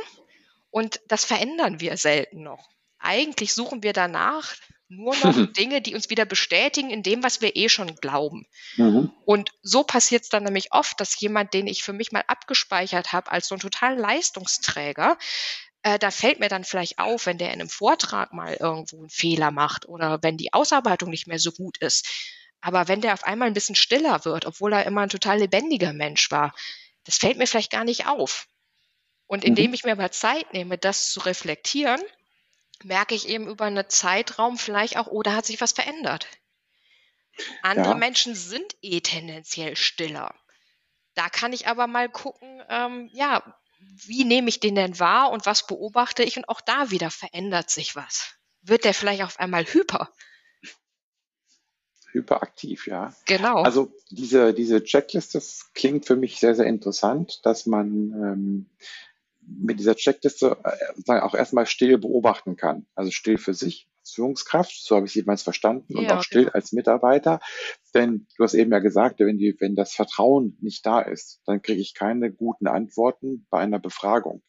und das verändern wir selten noch. Eigentlich suchen wir danach nur noch Dinge, die uns wieder bestätigen in dem, was wir eh schon glauben. Mhm. Und so passiert es dann nämlich oft, dass jemand, den ich für mich mal abgespeichert habe als so einen totalen Leistungsträger, äh, da fällt mir dann vielleicht auf, wenn der in einem Vortrag mal irgendwo einen Fehler macht oder wenn die Ausarbeitung nicht mehr so gut ist. Aber wenn der auf einmal ein bisschen stiller wird, obwohl er immer ein total lebendiger Mensch war, das fällt mir vielleicht gar nicht auf. Und indem mhm. ich mir aber Zeit nehme, das zu reflektieren, merke ich eben über einen Zeitraum vielleicht auch, oh, da hat sich was verändert. Andere ja. Menschen sind eh tendenziell stiller. Da kann ich aber mal gucken, ähm, ja, wie nehme ich den denn wahr und was beobachte ich? Und auch da wieder verändert sich was. Wird der vielleicht auf einmal hyper? Hyperaktiv, ja. Genau. Also diese, diese Checkliste, das klingt für mich sehr, sehr interessant, dass man ähm, mit dieser Checkliste äh, auch erstmal still beobachten kann. Also still für sich Führungskraft, so habe ich sie jeweils verstanden, ja, und auch still genau. als Mitarbeiter. Denn du hast eben ja gesagt, wenn, die, wenn das Vertrauen nicht da ist, dann kriege ich keine guten Antworten bei einer Befragung.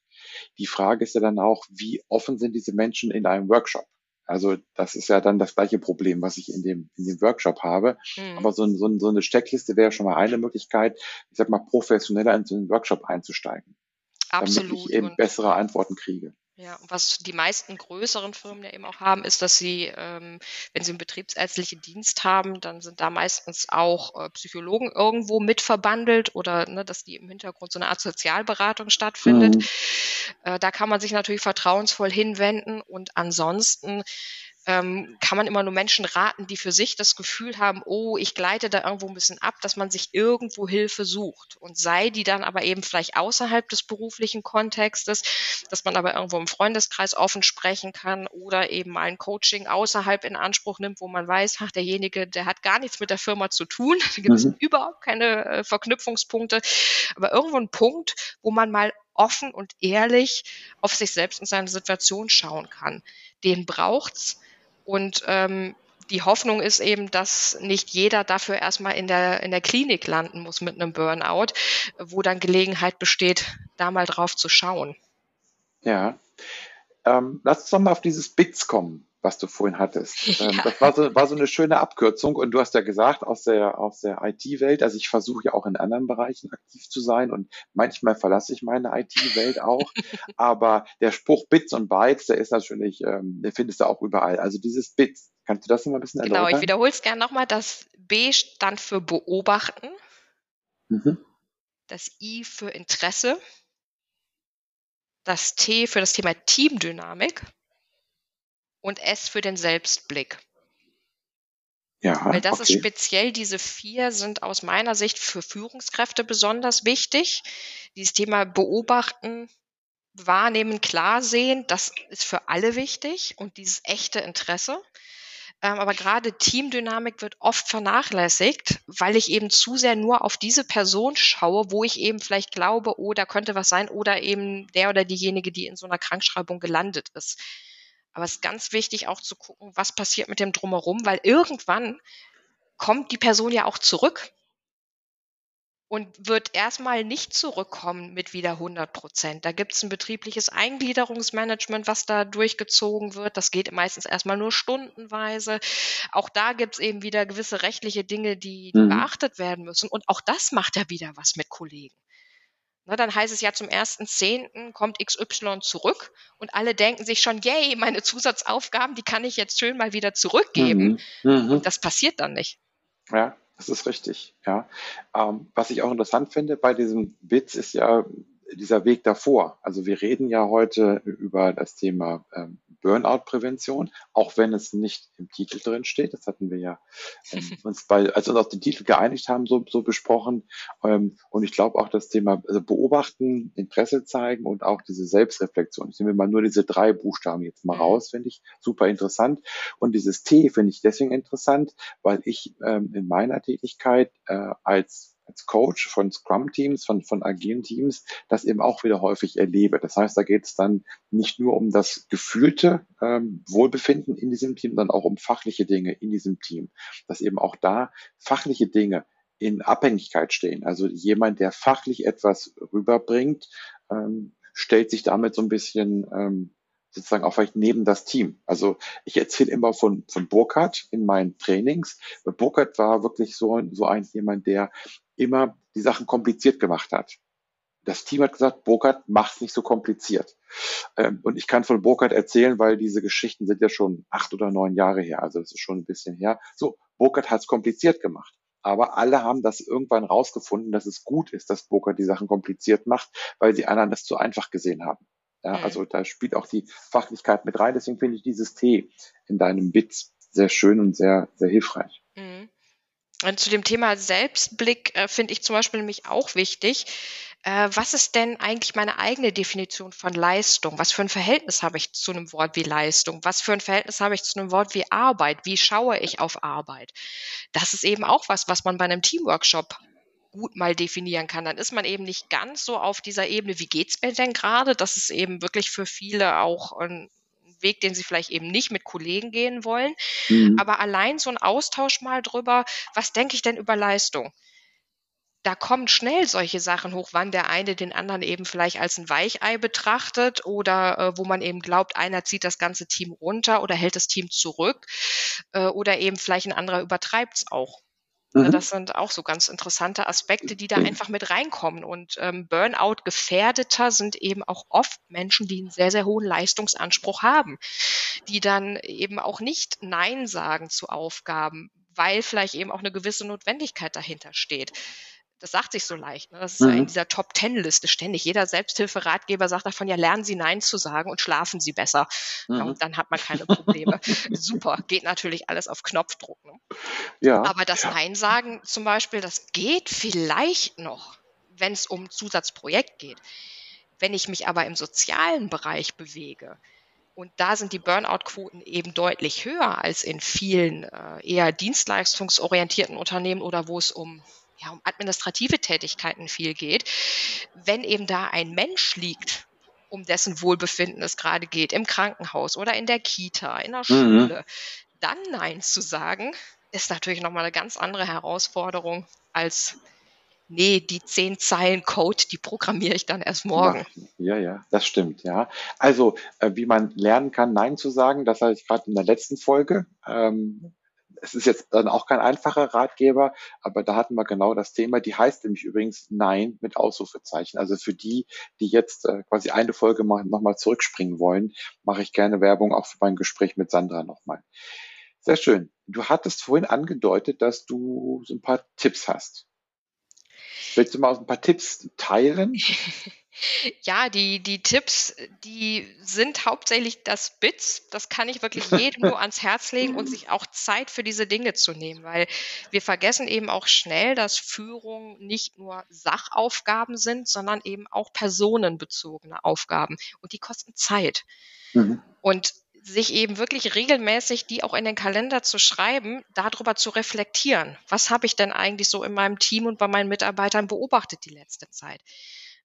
Die Frage ist ja dann auch, wie offen sind diese Menschen in einem Workshop? Also das ist ja dann das gleiche Problem, was ich in dem, in dem Workshop habe. Mhm. Aber so, so, so eine Checkliste wäre schon mal eine Möglichkeit, ich sag mal, professioneller in so einen Workshop einzusteigen. Absolut. Damit ich eben bessere Antworten kriege. Ja, und was die meisten größeren Firmen ja eben auch haben, ist, dass sie, ähm, wenn sie einen betriebsärztlichen Dienst haben, dann sind da meistens auch äh, Psychologen irgendwo mit verbandelt oder ne, dass die im Hintergrund so eine Art Sozialberatung stattfindet. Mhm. Äh, da kann man sich natürlich vertrauensvoll hinwenden und ansonsten ähm, kann man immer nur Menschen raten, die für sich das Gefühl haben, oh, ich gleite da irgendwo ein bisschen ab, dass man sich irgendwo Hilfe sucht und sei die dann aber eben vielleicht außerhalb des beruflichen Kontextes, dass man aber irgendwo im Freundeskreis offen sprechen kann oder eben mal ein Coaching außerhalb in Anspruch nimmt, wo man weiß, ach, derjenige, der hat gar nichts mit der Firma zu tun, da gibt es mhm. überhaupt keine äh, Verknüpfungspunkte, aber irgendwo ein Punkt, wo man mal offen und ehrlich auf sich selbst und seine Situation schauen kann. Den braucht's und ähm, die Hoffnung ist eben, dass nicht jeder dafür erstmal in der, in der Klinik landen muss mit einem Burnout, wo dann Gelegenheit besteht, da mal drauf zu schauen. Ja. Ähm, lass uns doch mal auf dieses BITS kommen was du vorhin hattest. Ja. Ähm, das war so, war so eine schöne Abkürzung und du hast ja gesagt, aus der, aus der IT-Welt, also ich versuche ja auch in anderen Bereichen aktiv zu sein und manchmal verlasse ich meine IT-Welt auch, aber der Spruch Bits und Bytes, der ist natürlich, ähm, den findest du auch überall. Also dieses Bits, kannst du das noch mal ein bisschen erläutern? Genau, ich wiederhole es gerne nochmal, das B stand für Beobachten, mhm. das I für Interesse, das T für das Thema Teamdynamik und S für den Selbstblick. Ja, Weil das okay. ist speziell, diese vier sind aus meiner Sicht für Führungskräfte besonders wichtig. Dieses Thema beobachten, wahrnehmen, klar sehen, das ist für alle wichtig und dieses echte Interesse. Ähm, aber gerade Teamdynamik wird oft vernachlässigt, weil ich eben zu sehr nur auf diese Person schaue, wo ich eben vielleicht glaube, oh, da könnte was sein oder eben der oder diejenige, die in so einer Krankschreibung gelandet ist. Aber es ist ganz wichtig auch zu gucken, was passiert mit dem Drumherum, weil irgendwann kommt die Person ja auch zurück und wird erstmal nicht zurückkommen mit wieder 100 Prozent. Da gibt es ein betriebliches Eingliederungsmanagement, was da durchgezogen wird. Das geht meistens erstmal nur stundenweise. Auch da gibt es eben wieder gewisse rechtliche Dinge, die, die mhm. beachtet werden müssen. Und auch das macht ja wieder was mit Kollegen. Ne, dann heißt es ja zum 1.10. kommt XY zurück und alle denken sich schon, yay, meine Zusatzaufgaben, die kann ich jetzt schön mal wieder zurückgeben. Mhm. Mhm. Und das passiert dann nicht. Ja, das ist richtig. Ja. Ähm, was ich auch interessant finde bei diesem Witz ist ja dieser Weg davor. Also wir reden ja heute über das Thema ähm, Burnout-Prävention, auch wenn es nicht im Titel drin steht. Das hatten wir ja ähm, uns bei, als wir uns auf den Titel geeinigt haben, so, so besprochen. Ähm, und ich glaube auch das Thema also beobachten, Interesse zeigen und auch diese Selbstreflexion. Ich nehme mal nur diese drei Buchstaben jetzt mal mhm. raus, finde ich super interessant. Und dieses T finde ich deswegen interessant, weil ich ähm, in meiner Tätigkeit äh, als als Coach von Scrum-Teams, von, von agilen Teams, das eben auch wieder häufig erlebe. Das heißt, da geht es dann nicht nur um das gefühlte ähm, Wohlbefinden in diesem Team, sondern auch um fachliche Dinge in diesem Team. Dass eben auch da fachliche Dinge in Abhängigkeit stehen. Also jemand, der fachlich etwas rüberbringt, ähm, stellt sich damit so ein bisschen ähm, sozusagen auch vielleicht neben das Team. Also ich erzähle immer von, von Burkhardt in meinen Trainings. Burkhardt war wirklich so, so ein jemand, der immer die Sachen kompliziert gemacht hat. das Team hat gesagt, Burkhardt, mach's nicht so kompliziert. Ähm, und ich kann von Burkhardt erzählen, weil diese Geschichten sind ja schon acht oder neun Jahre her, also das ist schon ein bisschen her. So, Burkhardt hat's kompliziert gemacht. Aber alle haben das irgendwann rausgefunden, dass es gut ist, dass Burkhardt die Sachen kompliziert macht, weil die anderen das zu einfach gesehen haben. Ja, mhm. Also da spielt auch die Fachlichkeit mit rein. Deswegen finde ich dieses T in deinem Bit sehr schön und sehr, sehr hilfreich. Mhm. Und zu dem Thema Selbstblick äh, finde ich zum Beispiel nämlich auch wichtig. Äh, was ist denn eigentlich meine eigene Definition von Leistung? Was für ein Verhältnis habe ich zu einem Wort wie Leistung? Was für ein Verhältnis habe ich zu einem Wort wie Arbeit? Wie schaue ich auf Arbeit? Das ist eben auch was, was man bei einem Teamworkshop gut mal definieren kann. Dann ist man eben nicht ganz so auf dieser Ebene, wie geht's mir denn gerade? Das ist eben wirklich für viele auch ein Weg, den sie vielleicht eben nicht mit Kollegen gehen wollen. Mhm. Aber allein so ein Austausch mal drüber, was denke ich denn über Leistung? da kommen schnell solche Sachen hoch, wann der eine den anderen eben vielleicht als ein Weichei betrachtet oder äh, wo man eben glaubt, einer zieht das ganze Team runter oder hält das Team zurück äh, oder eben vielleicht ein anderer übertreibt es auch. Ne, mhm. Das sind auch so ganz interessante Aspekte, die da einfach mit reinkommen. Und ähm, Burnout-Gefährdeter sind eben auch oft Menschen, die einen sehr, sehr hohen Leistungsanspruch haben, die dann eben auch nicht Nein sagen zu Aufgaben, weil vielleicht eben auch eine gewisse Notwendigkeit dahinter steht das sagt sich so leicht. Ne? Das ist mhm. in dieser Top-Ten-Liste ständig. Jeder Selbsthilferatgeber sagt davon, ja, lernen Sie Nein zu sagen und schlafen Sie besser. Mhm. Ja, und dann hat man keine Probleme. Super, geht natürlich alles auf Knopfdruck. Ne? Ja. Aber das Nein sagen zum Beispiel, das geht vielleicht noch, wenn es um Zusatzprojekt geht. Wenn ich mich aber im sozialen Bereich bewege, und da sind die Burnout-Quoten eben deutlich höher als in vielen äh, eher dienstleistungsorientierten Unternehmen oder wo es um ja, um administrative Tätigkeiten viel geht, wenn eben da ein Mensch liegt, um dessen Wohlbefinden es gerade geht, im Krankenhaus oder in der Kita, in der mhm. Schule, mhm. dann Nein zu sagen, ist natürlich nochmal eine ganz andere Herausforderung als nee, die zehn Zeilen Code, die programmiere ich dann erst morgen. Ja, ja, das stimmt, ja. Also, äh, wie man lernen kann, Nein zu sagen, das hatte ich gerade in der letzten Folge. Ähm, es ist jetzt dann auch kein einfacher Ratgeber, aber da hatten wir genau das Thema. Die heißt nämlich übrigens Nein mit Ausrufezeichen. Also für die, die jetzt äh, quasi eine Folge mal, nochmal zurückspringen wollen, mache ich gerne Werbung auch für mein Gespräch mit Sandra nochmal. Sehr schön. Du hattest vorhin angedeutet, dass du so ein paar Tipps hast. Willst du mal ein paar Tipps teilen? Ja, die, die Tipps, die sind hauptsächlich das Bits. Das kann ich wirklich jedem nur ans Herz legen und sich auch Zeit für diese Dinge zu nehmen, weil wir vergessen eben auch schnell, dass Führung nicht nur Sachaufgaben sind, sondern eben auch personenbezogene Aufgaben und die kosten Zeit. Mhm. Und sich eben wirklich regelmäßig die auch in den Kalender zu schreiben, darüber zu reflektieren. Was habe ich denn eigentlich so in meinem Team und bei meinen Mitarbeitern beobachtet die letzte Zeit?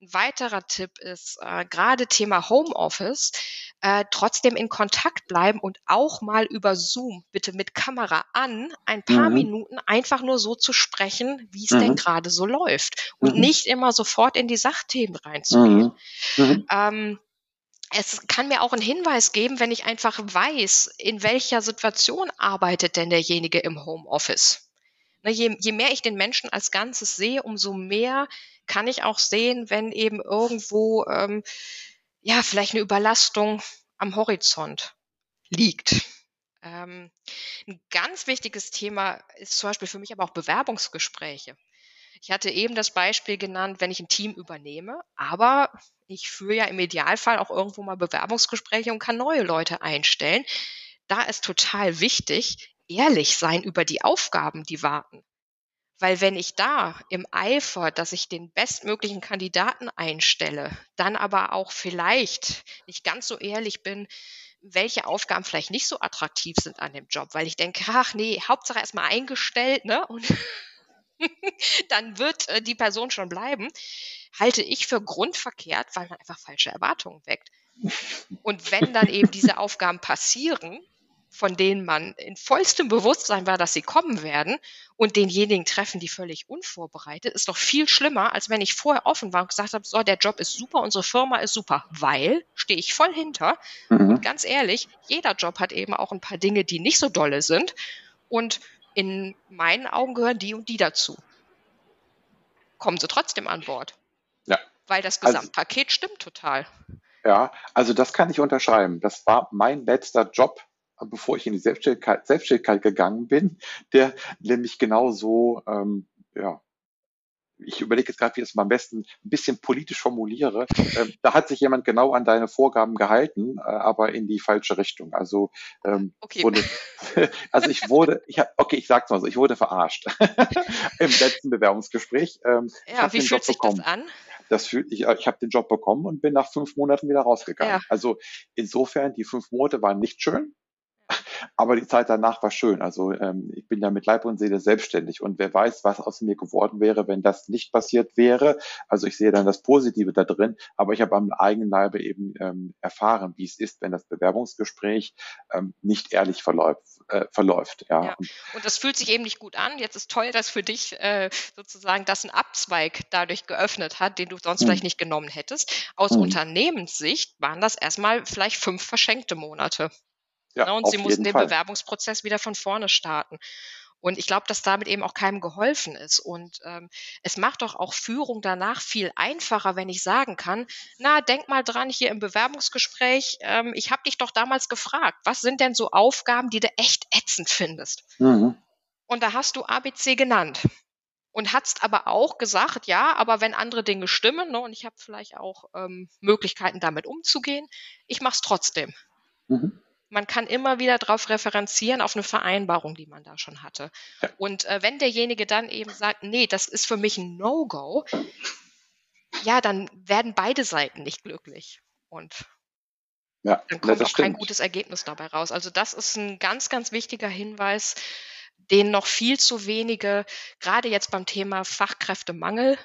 Ein weiterer Tipp ist äh, gerade Thema Homeoffice, äh, trotzdem in Kontakt bleiben und auch mal über Zoom, bitte mit Kamera an, ein paar mhm. Minuten einfach nur so zu sprechen, wie es mhm. denn gerade so läuft und mhm. nicht immer sofort in die Sachthemen reinzugehen. Mhm. Mhm. Ähm, es kann mir auch einen Hinweis geben, wenn ich einfach weiß, in welcher Situation arbeitet denn derjenige im Homeoffice. Ne, je, je mehr ich den Menschen als Ganzes sehe, umso mehr kann ich auch sehen, wenn eben irgendwo ähm, ja vielleicht eine Überlastung am Horizont liegt. Ähm, ein ganz wichtiges Thema ist zum Beispiel für mich aber auch Bewerbungsgespräche. Ich hatte eben das Beispiel genannt, wenn ich ein Team übernehme, aber ich führe ja im Idealfall auch irgendwo mal Bewerbungsgespräche und kann neue Leute einstellen. Da ist total wichtig, ehrlich sein über die Aufgaben, die warten. Weil wenn ich da im Eifer, dass ich den bestmöglichen Kandidaten einstelle, dann aber auch vielleicht nicht ganz so ehrlich bin, welche Aufgaben vielleicht nicht so attraktiv sind an dem Job, weil ich denke, ach nee, Hauptsache erstmal eingestellt, ne? Und dann wird äh, die Person schon bleiben, halte ich für grundverkehrt, weil man einfach falsche Erwartungen weckt. Und wenn dann eben diese Aufgaben passieren, von denen man in vollstem Bewusstsein war, dass sie kommen werden und denjenigen treffen, die völlig unvorbereitet, ist doch viel schlimmer, als wenn ich vorher offen war und gesagt habe, so, der Job ist super, unsere Firma ist super, weil stehe ich voll hinter. Mhm. Und ganz ehrlich, jeder Job hat eben auch ein paar Dinge, die nicht so dolle sind und in meinen Augen gehören die und die dazu. Kommen sie trotzdem an Bord. Ja, weil das also Gesamtpaket also, stimmt total. Ja, also das kann ich unterschreiben. Das war mein letzter Job, bevor ich in die Selbstständigkeit, Selbstständigkeit gegangen bin, der nämlich genau so ähm, ja, ich überlege jetzt gerade, wie ich es am besten ein bisschen politisch formuliere. Ähm, da hat sich jemand genau an deine Vorgaben gehalten, äh, aber in die falsche Richtung. Also, ähm, okay. wurde, also ich wurde, ich hab, okay, ich sag's mal so, ich wurde verarscht im letzten Bewerbungsgespräch. Ähm, ja, wie fühlt sich bekommen. das an? Das fühlt, ich, ich habe den Job bekommen und bin nach fünf Monaten wieder rausgegangen. Ja. Also insofern, die fünf Monate waren nicht schön. Aber die Zeit danach war schön. Also ähm, ich bin ja mit Leib und Seele selbstständig und wer weiß, was aus mir geworden wäre, wenn das nicht passiert wäre. Also ich sehe dann das Positive da drin, aber ich habe am eigenen Leibe eben ähm, erfahren, wie es ist, wenn das Bewerbungsgespräch ähm, nicht ehrlich verläuft. Äh, verläuft ja. ja. Und das fühlt sich eben nicht gut an. Jetzt ist toll, dass für dich äh, sozusagen das ein Abzweig dadurch geöffnet hat, den du sonst hm. vielleicht nicht genommen hättest. Aus hm. Unternehmenssicht waren das erstmal vielleicht fünf verschenkte Monate. Ja, ne? Und sie mussten den Fall. Bewerbungsprozess wieder von vorne starten. Und ich glaube, dass damit eben auch keinem geholfen ist. Und ähm, es macht doch auch Führung danach viel einfacher, wenn ich sagen kann, na, denk mal dran hier im Bewerbungsgespräch, ähm, ich habe dich doch damals gefragt, was sind denn so Aufgaben, die du echt ätzend findest? Mhm. Und da hast du ABC genannt. Und hast aber auch gesagt, ja, aber wenn andere Dinge stimmen, ne, und ich habe vielleicht auch ähm, Möglichkeiten, damit umzugehen, ich mache es trotzdem. Mhm man kann immer wieder darauf referenzieren, auf eine Vereinbarung, die man da schon hatte. Ja. Und äh, wenn derjenige dann eben sagt, nee, das ist für mich ein No-Go, ja, dann werden beide Seiten nicht glücklich. Und ja, dann kommt auch stimmt. kein gutes Ergebnis dabei raus. Also das ist ein ganz, ganz wichtiger Hinweis, den noch viel zu wenige, gerade jetzt beim Thema Fachkräftemangel,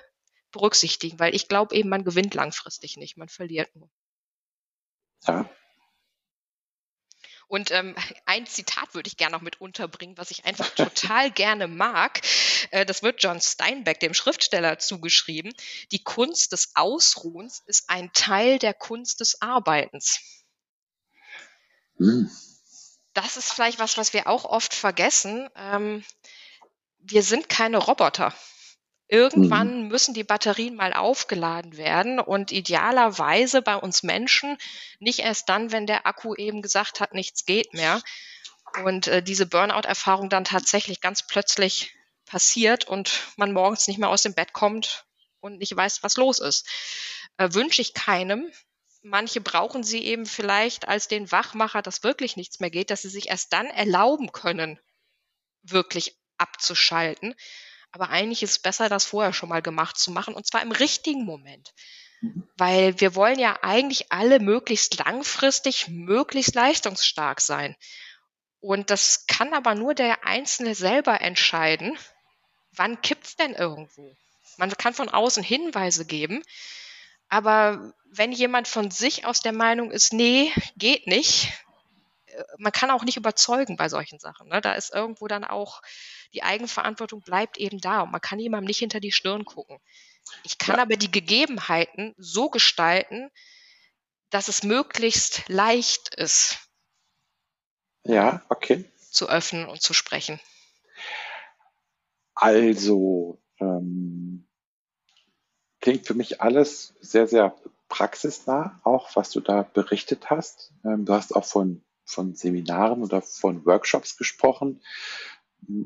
berücksichtigen, weil ich glaube eben, man gewinnt langfristig nicht, man verliert nur. Ja, und ähm, ein Zitat würde ich gerne noch mit unterbringen, was ich einfach total gerne mag. Äh, das wird John Steinbeck, dem Schriftsteller, zugeschrieben. Die Kunst des Ausruhens ist ein Teil der Kunst des Arbeitens. Hm. Das ist vielleicht was, was wir auch oft vergessen. Ähm, wir sind keine Roboter. Irgendwann mhm. müssen die Batterien mal aufgeladen werden und idealerweise bei uns Menschen nicht erst dann, wenn der Akku eben gesagt hat, nichts geht mehr und äh, diese Burnout-Erfahrung dann tatsächlich ganz plötzlich passiert und man morgens nicht mehr aus dem Bett kommt und nicht weiß, was los ist. Äh, wünsche ich keinem. Manche brauchen sie eben vielleicht als den Wachmacher, dass wirklich nichts mehr geht, dass sie sich erst dann erlauben können, wirklich abzuschalten. Aber eigentlich ist es besser, das vorher schon mal gemacht zu machen und zwar im richtigen Moment. Mhm. Weil wir wollen ja eigentlich alle möglichst langfristig, möglichst leistungsstark sein. Und das kann aber nur der Einzelne selber entscheiden, wann kippt es denn irgendwo. Man kann von außen Hinweise geben, aber wenn jemand von sich aus der Meinung ist, nee, geht nicht, man kann auch nicht überzeugen bei solchen Sachen. Ne? Da ist irgendwo dann auch die Eigenverantwortung bleibt eben da und man kann jemandem nicht hinter die Stirn gucken. Ich kann ja. aber die Gegebenheiten so gestalten, dass es möglichst leicht ist. Ja, okay. Zu öffnen und zu sprechen. Also, ähm, klingt für mich alles sehr, sehr praxisnah, auch was du da berichtet hast. Ähm, du hast auch von von Seminaren oder von Workshops gesprochen.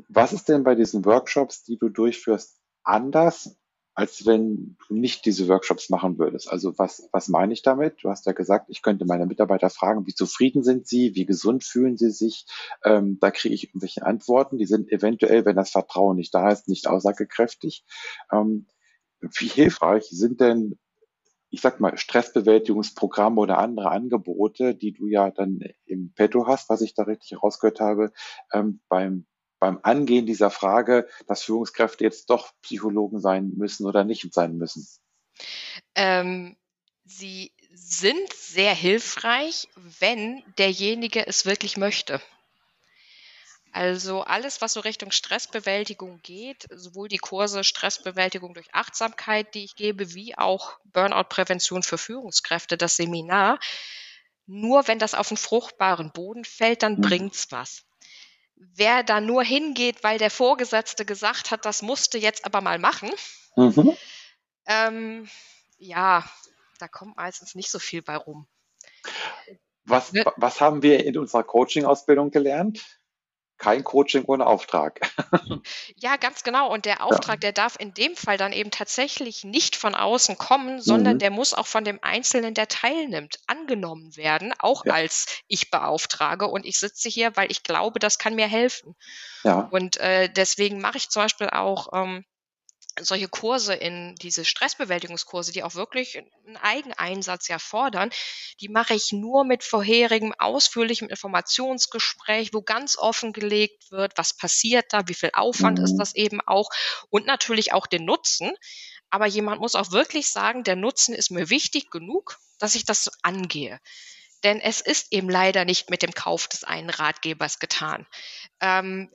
Was ist denn bei diesen Workshops, die du durchführst, anders, als wenn du nicht diese Workshops machen würdest? Also was, was meine ich damit? Du hast ja gesagt, ich könnte meine Mitarbeiter fragen, wie zufrieden sind sie, wie gesund fühlen sie sich. Ähm, da kriege ich irgendwelche Antworten, die sind eventuell, wenn das Vertrauen nicht da ist, nicht aussagekräftig. Ähm, wie hilfreich sind denn ich sag mal, Stressbewältigungsprogramme oder andere Angebote, die du ja dann im Petto hast, was ich da richtig herausgehört habe, ähm, beim, beim Angehen dieser Frage, dass Führungskräfte jetzt doch Psychologen sein müssen oder nicht sein müssen? Ähm, sie sind sehr hilfreich, wenn derjenige es wirklich möchte. Also alles, was so Richtung Stressbewältigung geht, sowohl die Kurse Stressbewältigung durch Achtsamkeit, die ich gebe, wie auch Burnout-Prävention für Führungskräfte, das Seminar. Nur wenn das auf einen fruchtbaren Boden fällt, dann mhm. bringt's was. Wer da nur hingeht, weil der Vorgesetzte gesagt hat, das musste jetzt aber mal machen, mhm. ähm, ja, da kommt meistens nicht so viel bei rum. Was, was haben wir in unserer Coaching-Ausbildung gelernt? Kein Coaching ohne Auftrag. Ja, ganz genau. Und der Auftrag, der darf in dem Fall dann eben tatsächlich nicht von außen kommen, sondern Mhm. der muss auch von dem Einzelnen, der teilnimmt, angenommen werden, auch Ja. als ich beauftrage. Und ich sitze hier, weil ich glaube, das kann mir helfen. Ja. Und äh, deswegen mache ich zum Beispiel auch ähm, solche Kurse in diese Stressbewältigungskurse, die auch wirklich einen Eigeneinsatz ja fordern, die mache ich nur mit vorherigem ausführlichem Informationsgespräch, wo ganz offengelegt wird, was passiert da, wie viel Aufwand ist Mhm. das eben auch und natürlich auch den Nutzen. Aber jemand muss auch wirklich sagen, der Nutzen ist mir wichtig genug, dass ich das angehe. Denn es ist eben leider nicht mit dem Kauf des einen Ratgebers getan. Ähm,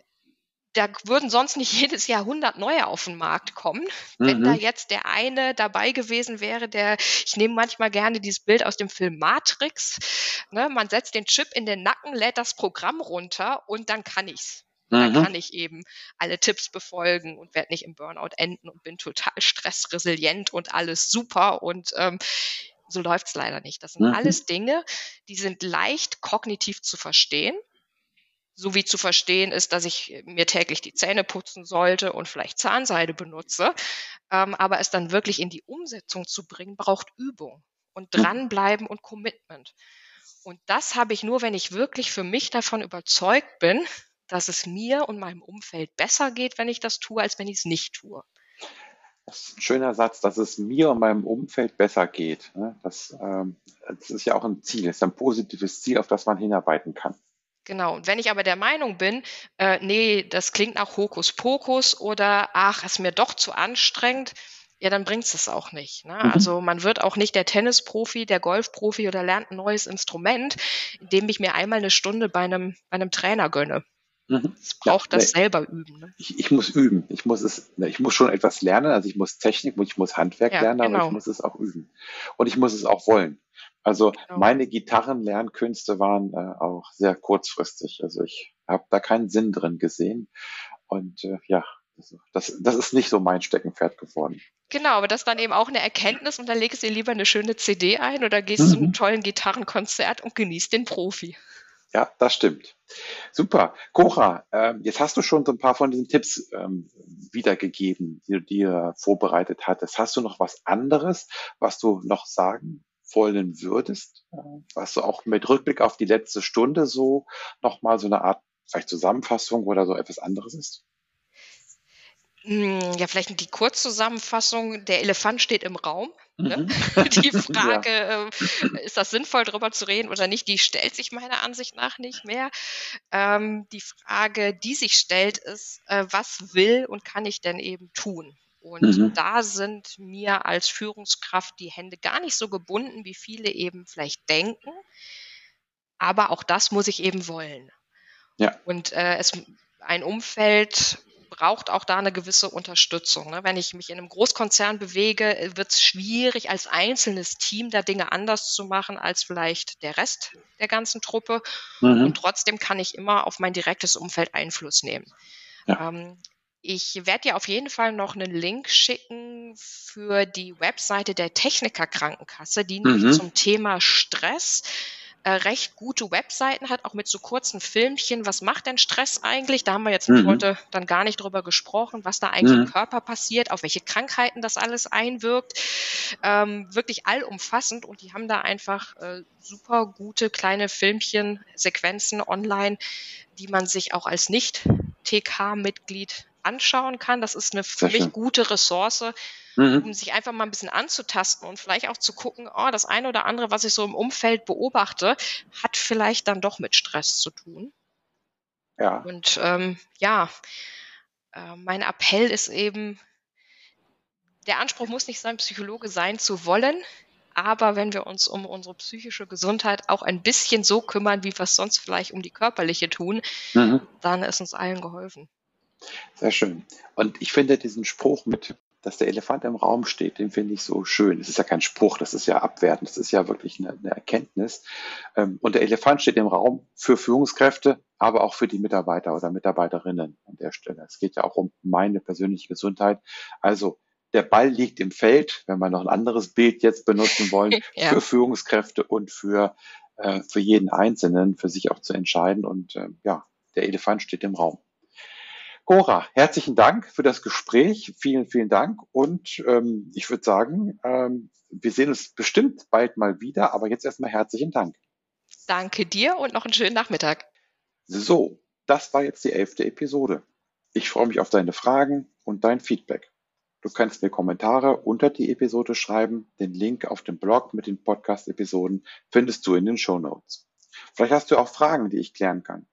da würden sonst nicht jedes Jahr 100 neue auf den Markt kommen. Wenn da Mhm. jetzt der eine dabei gewesen wäre, der, ich nehme manchmal gerne dieses Bild aus dem Film Matrix, ne, man setzt den Chip in den Nacken, lädt das Programm runter und dann kann ich's. Dann Mhm. kann ich eben alle Tipps befolgen und werde nicht im Burnout enden und bin total stressresilient und alles super und ähm, so läuft's leider nicht. Das sind Mhm. alles Dinge, die sind leicht kognitiv zu verstehen so wie zu verstehen ist, dass ich mir täglich die Zähne putzen sollte und vielleicht Zahnseide benutze. Ähm, aber es dann wirklich in die Umsetzung zu bringen, braucht Übung und Mhm. dranbleiben und Commitment. Und das habe ich nur, wenn ich wirklich für mich davon überzeugt bin, dass es mir und meinem Umfeld besser geht, wenn ich das tue, als wenn ich es nicht tue. Das ist ein schöner Satz, dass es mir und meinem Umfeld besser geht. ne? Das, ähm, das ist ja auch ein Ziel, das ist ein positives Ziel, auf das man hinarbeiten kann. Genau. Und wenn ich aber der Meinung bin, äh, nee, das klingt nach Hokuspokus oder ach, ist mir doch zu anstrengend, ja, dann bringt's es auch nicht. Ne? Mhm. Also man wird auch nicht der Tennisprofi, der Golfprofi oder lernt ein neues Instrument, indem ich mir einmal eine Stunde bei einem, bei einem Trainer gönne. Mhm. Es Ja, braucht das nee. selber üben. Ne? Ich, ich muss üben. Ich muss es, ne, ich muss schon etwas lernen. Also ich muss Technik, ich muss Handwerk Ja, lernen, aber genau. ich muss es auch üben. Und ich muss es auch wollen. Also Genau. meine Gitarrenlernkünste waren äh, auch sehr kurzfristig. Also ich habe da keinen Sinn drin gesehen. Und äh, ja, das, das, ist nicht so mein Steckenpferd geworden. Genau, aber das dann eben auch eine Erkenntnis und dann legst du dir lieber eine schöne CD ein oder gehst zu einem Mhm. tollen Gitarrenkonzert und genießt den Profi. Ja, das stimmt. Super. Cora, ähm, jetzt hast du schon so ein paar von diesen Tipps ähm, wiedergegeben, die du dir vorbereitet hattest. Hast du noch was anderes, was du noch sagen wollen würdest, was du auch mit Rückblick auf die letzte Stunde so nochmal so eine Art vielleicht Zusammenfassung oder so etwas anderes ist? Hm, Ja, vielleicht die Kurzzusammenfassung. Der Elefant steht im Raum. Ne? Mhm. Die Ja. Frage, äh, ist das sinnvoll, darüber zu reden oder nicht, die stellt sich meiner Ansicht nach nicht mehr. Ähm, die Frage, die sich stellt, ist, äh, was will und kann ich denn eben tun? Und Mhm. da sind mir als Führungskraft die Hände gar nicht so gebunden, wie viele eben vielleicht denken. Aber auch das muss ich eben wollen. Ja. Und äh, es, ein Umfeld braucht auch da eine gewisse Unterstützung. Ne? Wenn ich mich in einem Großkonzern bewege, wird es schwierig, als einzelnes Team da Dinge anders zu machen als vielleicht der Rest der ganzen Truppe. Mhm. Und trotzdem kann ich immer auf mein direktes Umfeld Einfluss nehmen. Ja. Ähm, ich werde dir auf jeden Fall noch einen Link schicken für die Webseite der Techniker Krankenkasse, die nämlich Mhm. zum Thema Stress äh, recht gute Webseiten hat, auch mit so kurzen Filmchen. Was macht denn Stress eigentlich? Da haben wir jetzt Mhm. heute dann gar nicht drüber gesprochen, was da eigentlich Mhm. im Körper passiert, auf welche Krankheiten das alles einwirkt. Ähm, wirklich allumfassend und die haben da einfach äh, super gute kleine Filmchen, Sequenzen online, die man sich auch als Nicht-TK-Mitglied anschauen kann. Das ist eine für Sehr mich schön. gute Ressource, Mhm. um sich einfach mal ein bisschen anzutasten und vielleicht auch zu gucken, oh, das eine oder andere, was ich so im Umfeld beobachte, hat vielleicht dann doch mit Stress zu tun. Ja. Und ähm, ja, äh, mein Appell ist eben, der Anspruch muss nicht sein, Psychologe sein zu wollen, aber wenn wir uns um unsere psychische Gesundheit auch ein bisschen so kümmern, wie wir es sonst vielleicht um die körperliche tun, Mhm. dann ist uns allen geholfen. Sehr schön. Und ich finde diesen Spruch mit, dass der Elefant im Raum steht, den finde ich so schön. Es ist ja kein Spruch, das ist ja abwertend, das ist ja wirklich eine, eine Erkenntnis. Ähm, Und der Elefant steht im Raum für Führungskräfte, aber auch für die Mitarbeiter oder Mitarbeiterinnen an der Stelle. Es geht ja auch um meine persönliche Gesundheit. Also der Ball liegt im Feld, wenn wir noch ein anderes Bild jetzt benutzen wollen, Ja. für Führungskräfte und für, äh, für jeden Einzelnen, für sich auch zu entscheiden. Und äh, ja, der Elefant steht im Raum. Cora, herzlichen Dank für das Gespräch. Vielen, vielen Dank. Und ähm, ich würde sagen, ähm, wir sehen uns bestimmt bald mal wieder, aber jetzt erstmal herzlichen Dank. Danke dir und noch einen schönen Nachmittag. So, das war jetzt die elfte Episode. Ich freue mich auf deine Fragen und dein Feedback. Du kannst mir Kommentare unter die Episode schreiben. Den Link auf dem Blog mit den Podcast-Episoden findest du in den Show Notes. Vielleicht hast du auch Fragen, die ich klären kann.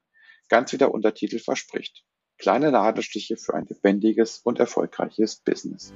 Ganz wie der Untertitel verspricht. Kleine Nadelstiche für ein lebendiges und erfolgreiches Business.